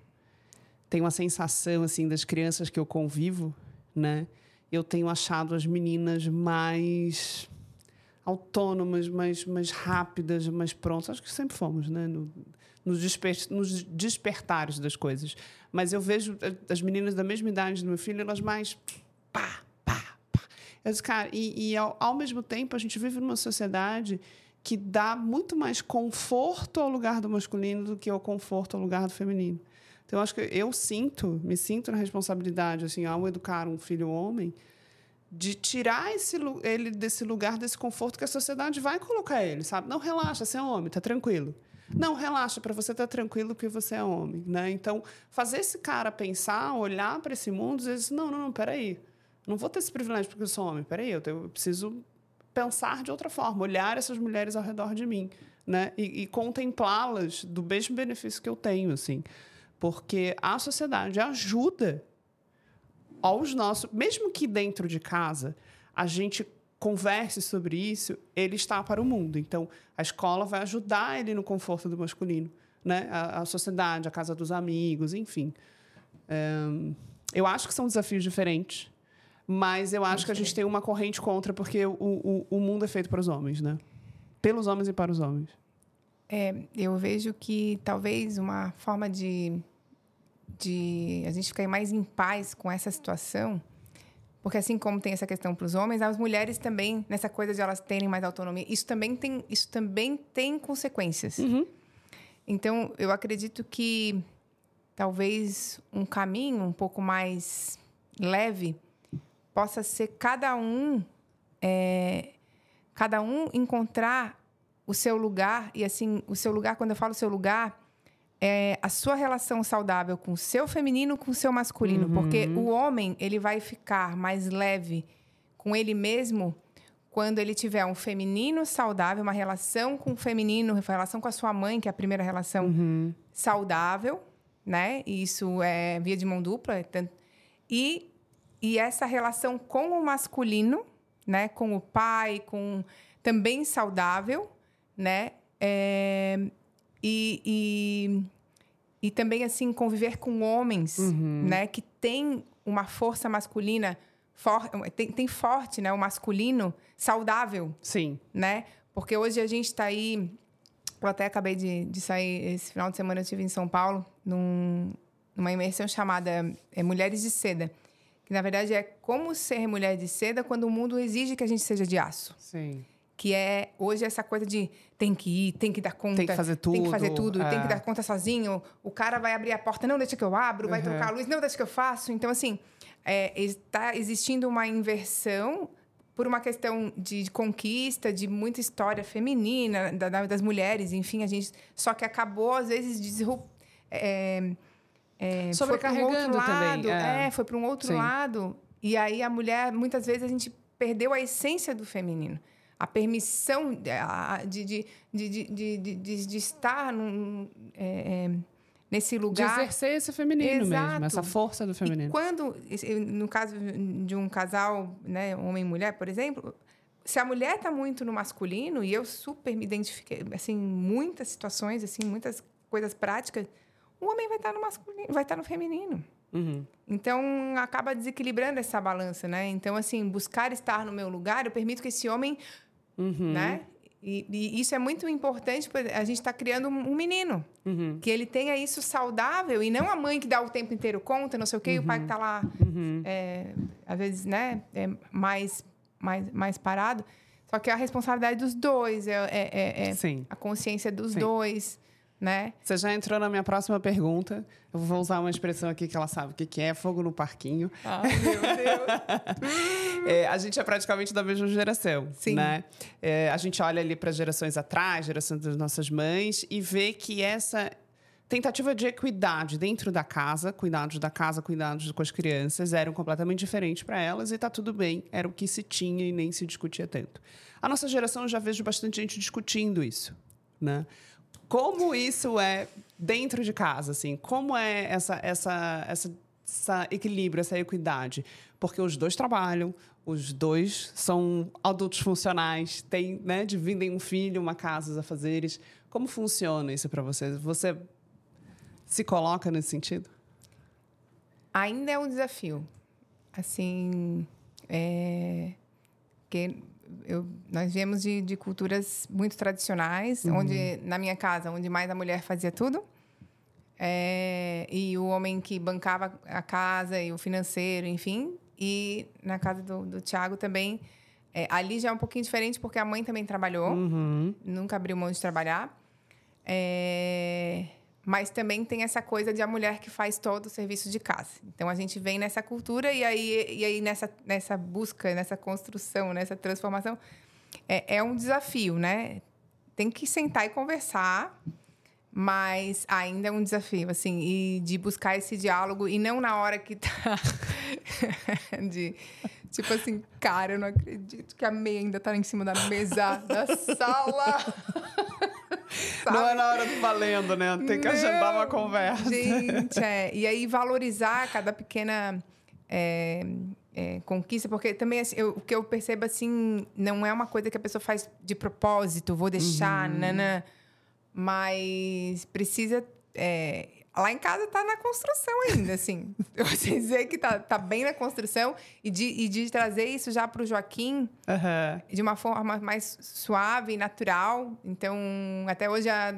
tenho uma sensação, assim, das crianças que eu convivo, né? Eu tenho achado as meninas mais autônomas, mais, mais rápidas, mais prontas. Acho que sempre fomos, né? No, nos, desper, nos despertares das coisas. Mas eu vejo as meninas da mesma idade do meu filho, elas mais pá, pá, pá. Eu disse, cara, e, e ao, ao mesmo tempo a gente vive numa sociedade que dá muito mais conforto ao lugar do masculino do que ao conforto ao lugar do feminino. Então, acho que eu sinto, me sinto na responsabilidade, assim, ao educar um filho homem, de tirar esse, ele desse lugar, desse conforto que a sociedade vai colocar ele, sabe? Não relaxa, você é homem, tá tranquilo. Não, relaxa, para você estar tá tranquilo que você é homem, né? Então, fazer esse cara pensar, olhar para esse mundo dizer assim, não, não, não, peraí. Não vou ter esse privilégio porque eu sou homem. Peraí, eu, tenho, eu preciso pensar de outra forma, olhar essas mulheres ao redor de mim, né? E, e contemplá-las do mesmo benefício que eu tenho, assim. Porque a sociedade ajuda aos nossos... Mesmo que dentro de casa a gente converse sobre isso, ele está para o mundo. Então, a escola vai ajudar ele no conforto do masculino, né? A, a sociedade, a casa dos amigos, enfim. Um, eu acho que são desafios diferentes. Mas eu acho que a gente tem uma corrente contra, porque o, o, o mundo é feito para os homens, né? Pelos homens e para os homens. É, eu vejo que talvez uma forma de, de a gente ficar mais em paz com essa situação, porque assim como tem essa questão para os homens, as mulheres também, nessa coisa de elas terem mais autonomia, isso também tem, isso também tem consequências. Uhum. Então, eu acredito que talvez um caminho um pouco mais leve possa ser cada um é, cada um encontrar o seu lugar e assim o seu lugar quando eu falo seu lugar é a sua relação saudável com o seu feminino com o seu masculino uhum. porque o homem ele vai ficar mais leve com ele mesmo quando ele tiver um feminino saudável uma relação com o feminino uma relação com a sua mãe que é a primeira relação uhum. saudável né e isso é via de mão dupla e e essa relação com o masculino, né, com o pai, com também saudável, né, é, e, e, e, também assim conviver com homens, uhum. né, que tem uma força masculina for, tem, tem forte, né, o masculino saudável, sim, né, porque hoje a gente está aí, eu até acabei de, de sair esse final de semana eu estive em São Paulo num, numa imersão chamada é, Mulheres de Seda que na verdade é como ser mulher de seda quando o mundo exige que a gente seja de aço. Sim. Que é hoje essa coisa de tem que ir, tem que dar conta. Tem que fazer tudo. Tem que fazer tudo, é. tem que dar conta sozinho. O cara vai abrir a porta, não deixa que eu abro, vai uhum. trocar a luz, não deixa que eu faço. Então, assim, é, está existindo uma inversão por uma questão de, de, conquista, de muita história feminina, da, das mulheres, enfim, a gente. Só que acabou, às vezes, de é, é, Sobrecarregando um lado, também. É, é foi para um outro Sim. lado. E aí a mulher, muitas vezes, a gente perdeu a essência do feminino. A permissão de, de, de, de, de, de estar num, é, é, nesse lugar. De exercer esse feminino Exato. mesmo, essa força do feminino. E quando, no caso de um casal, né, homem e mulher, por exemplo, se a mulher está muito no masculino, e eu super me identifiquei, assim, muitas situações, assim, muitas coisas práticas, o homem vai estar no masculino, vai estar no feminino. Uhum. Então acaba desequilibrando essa balança, né? Então assim, buscar estar no meu lugar, eu permito que esse homem, uhum. né? E, e, isso é muito importante, porque a gente está criando um menino. Uhum. Que ele tenha isso saudável e não a mãe que dá o tempo inteiro conta, não sei o quê, e o pai que está lá, uhum. é, às vezes, né, é mais, mais, mais parado. Só que é a responsabilidade dos dois, é, é, é, é a consciência dos Sim. dois né? Você já entrou na minha próxima pergunta. Eu vou usar uma expressão aqui que ela sabe o que que é, fogo no parquinho. Ai, meu Deus. É, a gente é praticamente da mesma geração, Sim. né? É, a gente olha ali para gerações atrás, gerações das nossas mães, e vê que essa tentativa de equidade dentro da casa, cuidados da casa, cuidados com as crianças, eram completamente diferentes para elas e tá tudo bem, era o que se tinha e nem se discutia tanto. A nossa geração eu já vejo bastante gente discutindo isso, né? Como isso é dentro de casa, assim? Como é essa essa essa, essa equilíbrio, essa equidade? Porque os dois trabalham, os dois são adultos funcionais, têm, né, dividem um filho, uma casa, os afazeres. Como funciona isso para vocês? Você se coloca nesse sentido? Ainda é um desafio. Assim, é... que eu, nós viemos de, de culturas muito tradicionais, onde na minha casa, onde mais a mulher fazia tudo, é, e o homem que bancava a casa e o financeiro, enfim. E na casa do, do Tiago também, é, ali já é um pouquinho diferente, porque a mãe também trabalhou, nunca abriu mão de trabalhar. É, mas também tem essa coisa de a mulher que faz todo o serviço de casa. Então a gente vem nessa cultura e aí, e aí nessa, nessa busca, nessa construção, nessa transformação, é, é um desafio, né? Tem que sentar e conversar, mas ainda é um desafio, assim, e de buscar esse diálogo e não na hora que tá. de. Tipo assim, cara, eu não acredito que a meia ainda tá em cima da mesa da sala. Não é na hora do valendo, né? Tem que agendar uma conversa. Gente, é. E aí valorizar cada pequena é, é, conquista, porque também assim, eu- o que eu percebo assim, não é uma coisa que a pessoa faz de propósito, vou deixar, nanã, mas precisa. é, lá em casa tá na construção ainda, assim. Eu vou dizer que tá, tá bem na construção e de, e de trazer isso já para o Joaquim Aham. de uma forma mais suave e natural. Então, até hoje, a,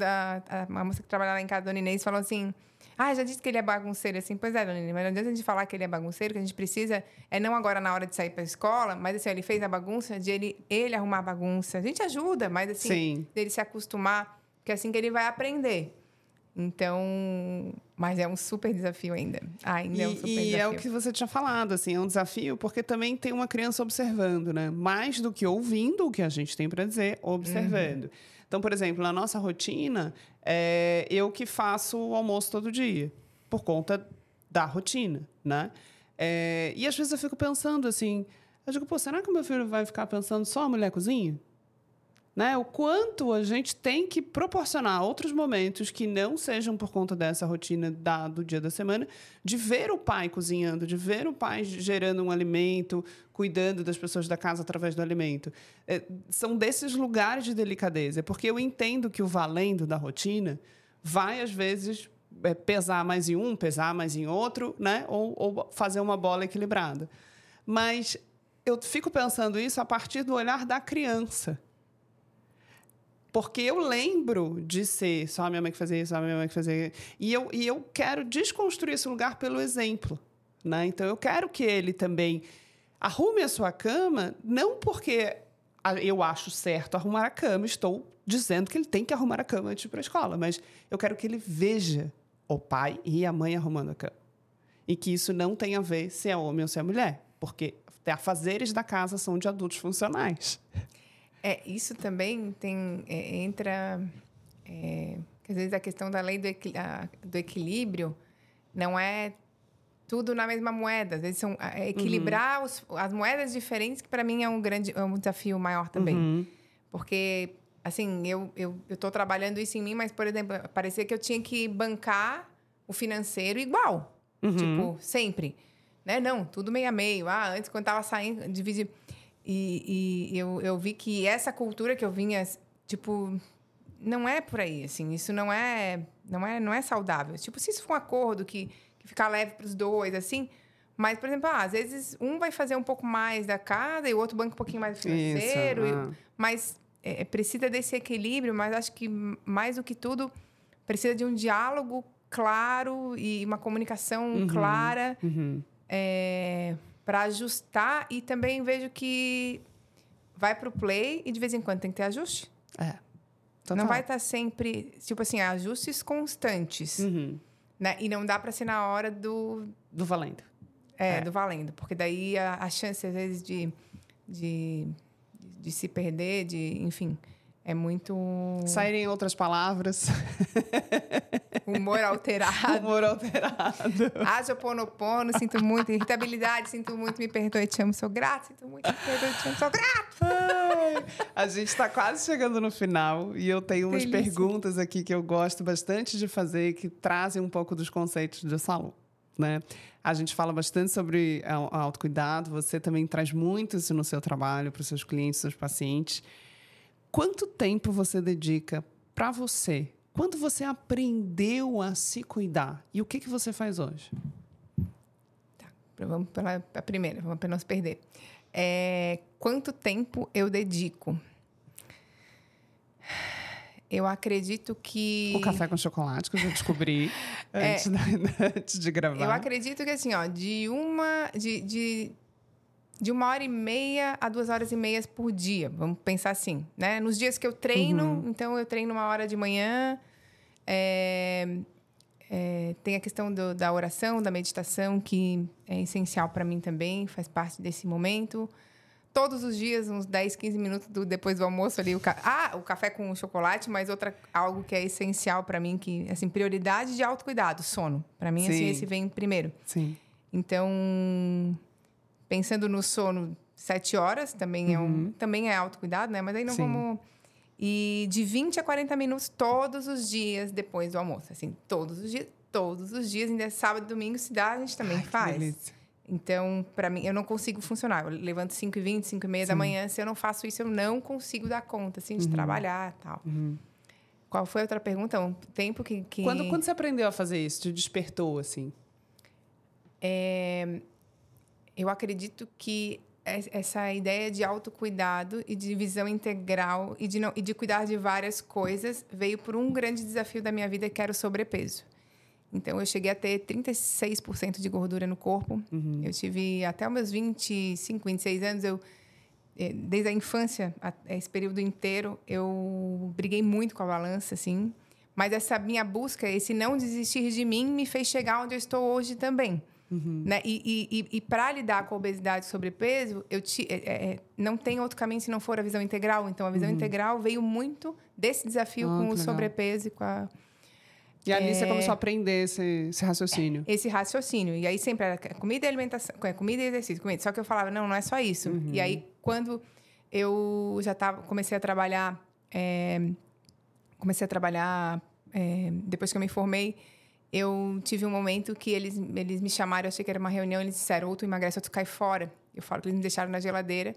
a, a moça que trabalha lá em casa, a Dona Inês, falou assim... Ah, já disse que ele é bagunceiro. Assim, pois é, Dona Inês, mas não adianta a gente falar que ele é bagunceiro, que a gente precisa... É não agora na hora de sair para a escola, mas assim, ele fez a bagunça de ele, ele arrumar a bagunça. A gente ajuda, mas assim, Sim. dele se acostumar, que é assim que ele vai aprender. Então, mas é um super desafio ainda. Ainda é um super E, e desafio. é o que você tinha falado, assim, é um desafio porque também tem uma criança observando, né? Mais do que ouvindo o que a gente tem para dizer, observando. Então, por exemplo, na nossa rotina, é eu que faço o almoço todo dia, por conta da rotina, né? É, e às vezes eu fico pensando assim, eu digo, pô, será que o meu filho vai ficar pensando só a mulher cozinha? Né? O quanto a gente tem que proporcionar outros momentos que não sejam por conta dessa rotina da, do dia da semana, de ver o pai cozinhando, de ver o pai gerando um alimento, cuidando das pessoas da casa através do alimento. É, são desses lugares de delicadeza, porque eu entendo que o valendo da rotina vai, às vezes, é, pesar mais em um, pesar mais em outro, né? ou, ou fazer uma bola equilibrada. Mas eu fico pensando isso a partir do olhar da criança. Porque eu lembro de ser só a minha mãe que fazia isso, só a minha mãe que fazia isso. E eu, e eu quero desconstruir esse lugar pelo exemplo. Né? Então, eu quero que ele também arrume a sua cama, não porque eu acho certo arrumar a cama, estou dizendo que ele tem que arrumar a cama antes de ir para a escola, mas eu quero que ele veja o pai e a mãe arrumando a cama. E que isso não tem a ver se é homem ou se é mulher, porque afazeres da casa são de adultos funcionais. É, isso também tem é, entra é, às vezes a questão da lei do, equi- a- do equilíbrio não é tudo na mesma moeda. Às vezes são é equilibrar os- as moedas diferentes que para mim é um grande é um desafio maior também, Uhum. porque assim eu eu eu estou trabalhando isso em mim, mas por exemplo parecia que eu tinha que bancar o financeiro igual, Uhum. tipo sempre, né? Não, tudo meio a meio. Ah, antes quando tava saindo dividir e, e eu, eu vi que essa cultura que eu vinha, tipo, não é por aí, assim. Isso não é, não é, não é saudável. Tipo, se isso for um acordo que, que ficar leve para os dois, assim. Mas, por exemplo, ah, às vezes um vai fazer um pouco mais da casa e o outro banca um pouquinho mais do financeiro. Isso, e- ah. mas é, precisa desse equilíbrio, mas acho que mais do que tudo precisa de um diálogo claro e uma comunicação clara Uhum. Para ajustar e também vejo que vai para o play e de vez em quando tem que ter ajuste. É. Total. Não vai estar sempre, tipo assim, ajustes constantes, Uhum. né? E não dá para ser na hora do, Do valendo. é, É. do valendo, porque daí a, a chance às vezes de, de, de se perder, de, enfim, é muito Saírem outras palavras. humor alterado. Humor alterado. Haja ponopono, sinto muito. Irritabilidade, sinto muito, me perdoe, te amo, sou grato. Sinto muito, me perdoe, te amo, sou grato. Ai, a gente está quase chegando no final e eu tenho umas Delícia. perguntas aqui que eu gosto bastante de fazer que trazem um pouco dos conceitos de saúde. Né? A gente fala bastante sobre autocuidado, você também traz muito isso no seu trabalho para os seus clientes, seus pacientes. Quanto tempo você dedica para você? Quando você aprendeu a se cuidar? E o que, que você faz hoje? Vamos pela a primeira, vamos para não se perder. É, quanto tempo eu dedico? Eu acredito que. O café com chocolate, que eu já descobri É. antes, da- antes de gravar. Eu acredito que assim, ó, de uma. De, de, de uma hora e meia a duas horas e meias por dia. Vamos pensar assim, né? Nos dias que eu treino, então eu treino uma hora de manhã. é, é, tem a questão do- da oração, da meditação, que é essencial para mim também, faz parte desse momento. Todos os dias, uns 10, 15 minutos do- depois do almoço ali, o ca... ah, o café com chocolate, mas outra algo que é essencial para mim, que assim, prioridade de autocuidado, sono. Para mim, assim, Sim. esse vem primeiro. Sim. Então, pensando no sono, sete horas também é um também é autocuidado, né? Mas aí não Sim. vamos e de 20 a 40 minutos todos os dias depois do almoço, assim, todos os dias, todos os dias, ainda é sábado e domingo se dá, a gente também Ai, faz. Então, para mim, eu não consigo funcionar. Eu levanto 5 e 20, 5 e meia da manhã. Se eu não faço isso, eu não consigo dar conta, assim, Uhum. de trabalhar e tal. Qual foi a outra pergunta? Um tempo que... que... Quando, quando você aprendeu a fazer isso? Te despertou, assim? Eu acredito que es- essa ideia de autocuidado e de visão integral e de, não, e de cuidar de várias coisas veio por um grande desafio da minha vida, que era o sobrepeso. Então, eu cheguei a ter 36% de gordura no corpo. Eu tive até os meus 25, 26 anos, eu eh, desde a infância, esse período inteiro, eu briguei muito com a balança, assim. Mas essa minha busca, esse não desistir de mim, me fez chegar onde eu estou hoje também. Né? E, e, e, para lidar com a obesidade e sobrepeso, eu ti, é, é, não tem outro caminho se não for a visão integral. Então, a visão integral veio muito desse desafio Ah, com o legal. sobrepeso e com a, E ali É. você começou a aprender esse, esse raciocínio. esse raciocínio. E aí sempre era comida e alimentação, é, comida e exercício, comida. Só que eu falava, não, não é só isso. E aí, quando eu já tava, comecei a trabalhar, é, comecei a trabalhar, é, depois que eu me formei, eu tive um momento que eles, eles me chamaram, eu achei que era uma reunião, eles disseram, ou tu emagrece ou tu cai fora. Eu falo que eles me deixaram na geladeira.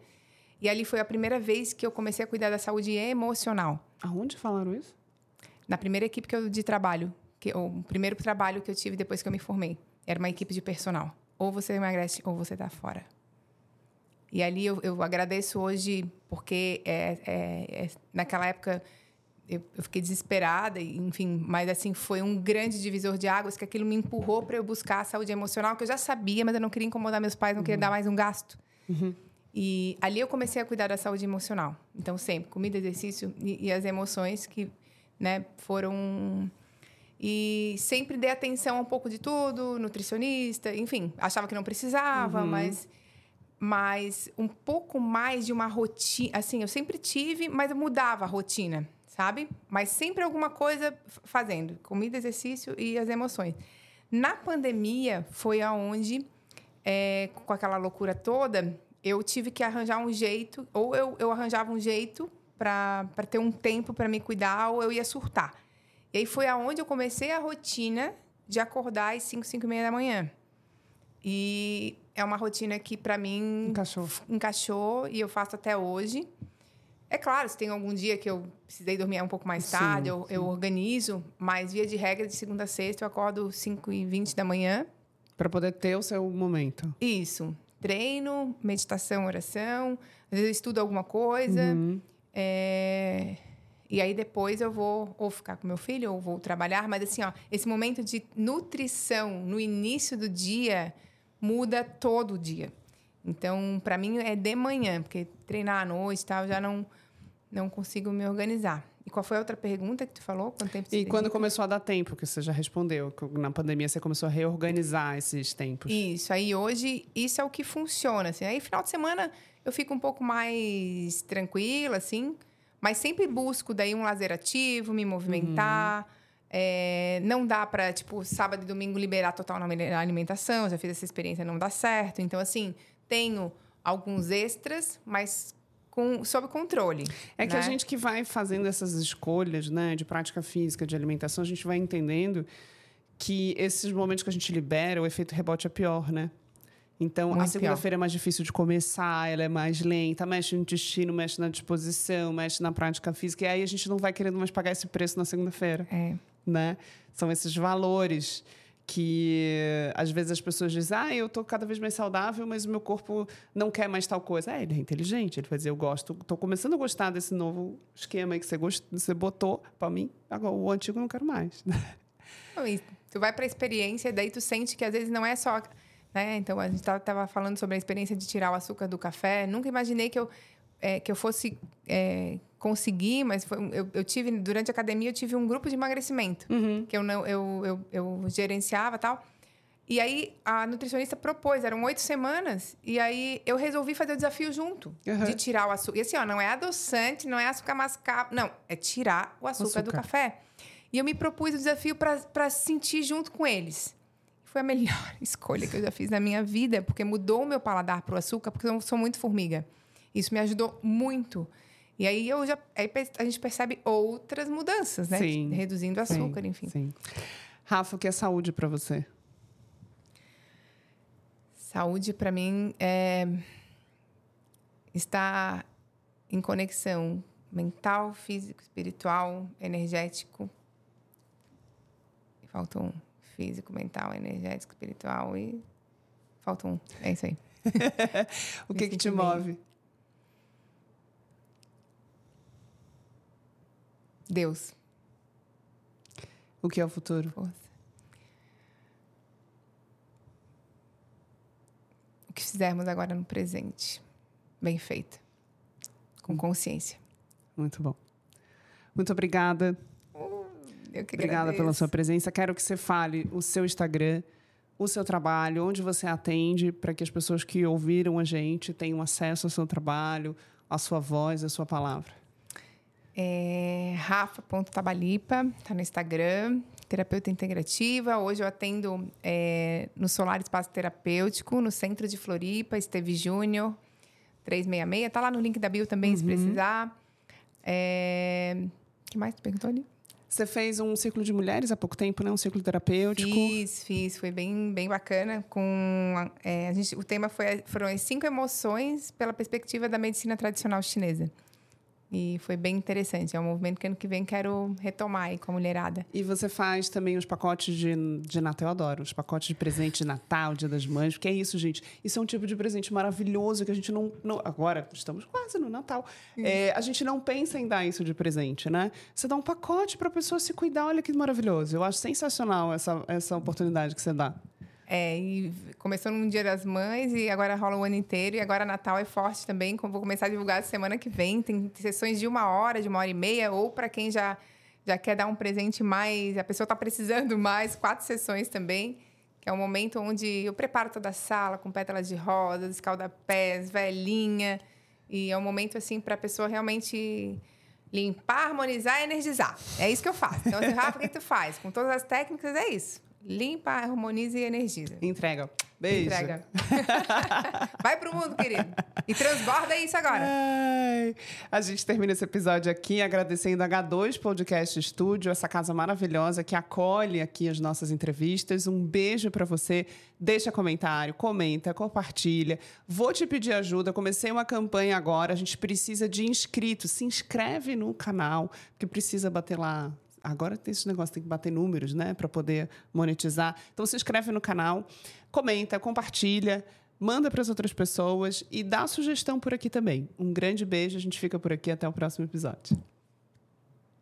E ali foi a primeira vez que eu comecei a cuidar da saúde emocional Aonde falaram isso? na primeira equipe que eu de trabalho, que o primeiro trabalho que eu tive depois que eu me formei, era uma equipe de personal. Ou você emagrece ou você tá fora. E ali eu, eu agradeço hoje porque é, é- é- naquela época eu, eu fiquei desesperada, enfim, mas assim foi um grande divisor de águas que aquilo me empurrou para eu buscar a saúde emocional que eu já sabia, mas eu não queria incomodar meus pais, não queria dar mais um gasto. E ali eu comecei a cuidar da saúde emocional. Então sempre comida, exercício e, e as emoções que, né, foram e sempre dei atenção a um pouco de tudo, nutricionista, enfim, achava que não precisava, mas mas um pouco mais de uma rotina, assim, eu sempre tive, mas eu mudava a rotina, sabe? Mas sempre alguma coisa fazendo, comida, exercício e as emoções. Na pandemia foi aonde, é, com aquela loucura toda, eu tive que arranjar um jeito, ou eu, eu arranjava um jeito para ter um tempo para me cuidar, ou eu ia surtar. E aí foi aonde eu comecei a rotina de acordar às 5, 5 e meia da manhã. E é uma rotina que, para mim, Encaixou. encaixou e eu faço até hoje. É claro, se tem algum dia que eu precisei dormir um pouco mais Sim, tarde, eu, eu organizo, mas via de regra, de segunda a sexta, eu acordo 5 e 20 da manhã. Para poder ter o seu momento. Isso. Treino, meditação, oração. Às vezes eu estudo alguma coisa. Uhum. É, E aí depois eu vou ou ficar com meu filho ou vou trabalhar. Mas assim, ó, esse momento de nutrição no início do dia muda todo o dia. Então, para mim é de manhã, porque treinar à noite e tal, eu já não não consigo me organizar. E qual foi a outra pergunta que tu falou? Quanto tempo você E quando começou a dar tempo, que você já respondeu, que na pandemia você começou a reorganizar esses tempos. Isso, aí hoje isso é o que funciona, assim. Aí final de semana eu fico um pouco mais tranquila, assim, mas sempre busco daí um lazer ativo, me movimentar. É, não dá pra, tipo, sábado e domingo liberar total na na alimentação, já fiz essa experiência, não dá certo. Então, assim, tenho alguns extras, mas com, sob controle. É que né? a gente que vai fazendo essas escolhas, né, de prática física, de alimentação, a gente vai entendendo que esses momentos que a gente libera, o efeito rebote é pior, né? Então, a Muito segunda-feira é mais difícil de começar, ela é mais lenta, mexe no intestino, mexe na disposição, mexe na prática física, e aí a gente não vai querendo mais pagar esse preço na segunda-feira, É. né? São esses valores que às vezes as pessoas dizem, ah, eu tô cada vez mais saudável, mas o meu corpo não quer mais tal coisa. É, ele é inteligente, ele vai dizer, eu gosto, tô começando a gostar desse novo esquema que você, gost... você botou para mim, agora o antigo eu não quero mais. Tu vai para a experiência, daí tu sente que às vezes não é só. Né? Então, a gente estava falando sobre a experiência de tirar o açúcar do café. Nunca imaginei que eu, é, que eu fosse é, conseguir, mas foi, eu, eu tive, durante a academia, eu tive um grupo de emagrecimento, que eu, não, eu, eu, eu gerenciava tal. E aí, a nutricionista propôs, eram oito semanas, e aí eu resolvi fazer o desafio junto, Uhum. de tirar o açúcar. E assim, ó, não é adoçante, não é açúcar mascavo, não, é tirar o açúcar, do Açúcar. café. E eu me propus o desafio para sentir junto com eles. Foi a melhor escolha que eu já fiz na minha vida, porque mudou o meu paladar para o açúcar, porque eu sou muito formiga. Isso me ajudou muito. E aí eu já aí a gente percebe outras mudanças, né? Sim. Reduzindo o açúcar, Sim, enfim. Sim. Rafa, o que é saúde para você? Saúde, para mim, é estar em conexão mental, físico, espiritual, energético. Falta um. Físico, mental, energético, espiritual e. Falta um. É isso aí. O que, que te bem. move? Deus, O que é o futuro? força. O que fizermos agora no presente. Bem feito. Com consciência. Muito bom. Muito obrigada. Obrigada pela agradeço. sua presença. Quero que você fale o seu Instagram, o seu trabalho, onde você atende, para que as pessoas que ouviram a gente tenham acesso ao seu trabalho, à sua voz, à sua palavra. É rafa.tabalipa, tá no Instagram, terapeuta integrativa. Hoje eu atendo é, no Solar Espaço Terapêutico, no centro de Floripa, Esteve Júnior, 366. Tá lá no link da bio também, se precisar. É... O que mais tu perguntou ali? Você fez um ciclo de mulheres há pouco tempo, né? Um ciclo terapêutico. Fiz, fiz. Foi bem, bem bacana. Com, é, a gente, o tema foi, foram as cinco emoções pela perspectiva da medicina tradicional chinesa. E foi bem interessante. É um movimento que ano que vem quero retomar aí com a mulherada. E você faz também os pacotes de, de Natal, eu adoro. Os pacotes de presente de Natal, Dia das Mães, porque é isso, gente. Isso é um tipo de presente maravilhoso que a gente não. não agora, estamos quase no Natal. É, a gente não pensa em dar isso de presente, né? Você dá um pacote para a pessoa se cuidar, olha que maravilhoso. Eu acho sensacional essa, essa oportunidade que você dá. É, e começou no Dia das Mães e agora rola o ano inteiro. E agora Natal é forte também. Vou começar a divulgar semana que vem. Tem sessões de uma hora, de uma hora e meia. Ou para quem já, já quer dar um presente mais... A pessoa está precisando mais. Quatro sessões também. Que é um momento onde eu preparo toda a sala com pétalas de rosa, escalda-pés, velhinha. E é um momento, assim, para a pessoa realmente limpar, harmonizar e energizar. É isso que eu faço. Então, assim, Rafa, o que tu faz? Com todas as técnicas, é isso. Limpa, harmoniza e energiza. Entrega. Beijo. Entrega. Vai pro mundo, querido. E transborda isso agora. Ai, a gente termina esse episódio aqui agradecendo a H2 Podcast Studio, essa casa maravilhosa que acolhe aqui as nossas entrevistas. Um beijo para você. Deixa comentário, comenta, compartilha. Vou te pedir ajuda. Comecei uma campanha agora. A gente precisa de inscritos. Se inscreve no canal, porque precisa bater lá Agora tem esse negócio, tem que bater números, né, para poder monetizar. Então se inscreve no canal, comenta, compartilha, manda para as outras pessoas e dá sugestão por aqui também. Um grande beijo, a gente fica por aqui até o próximo episódio.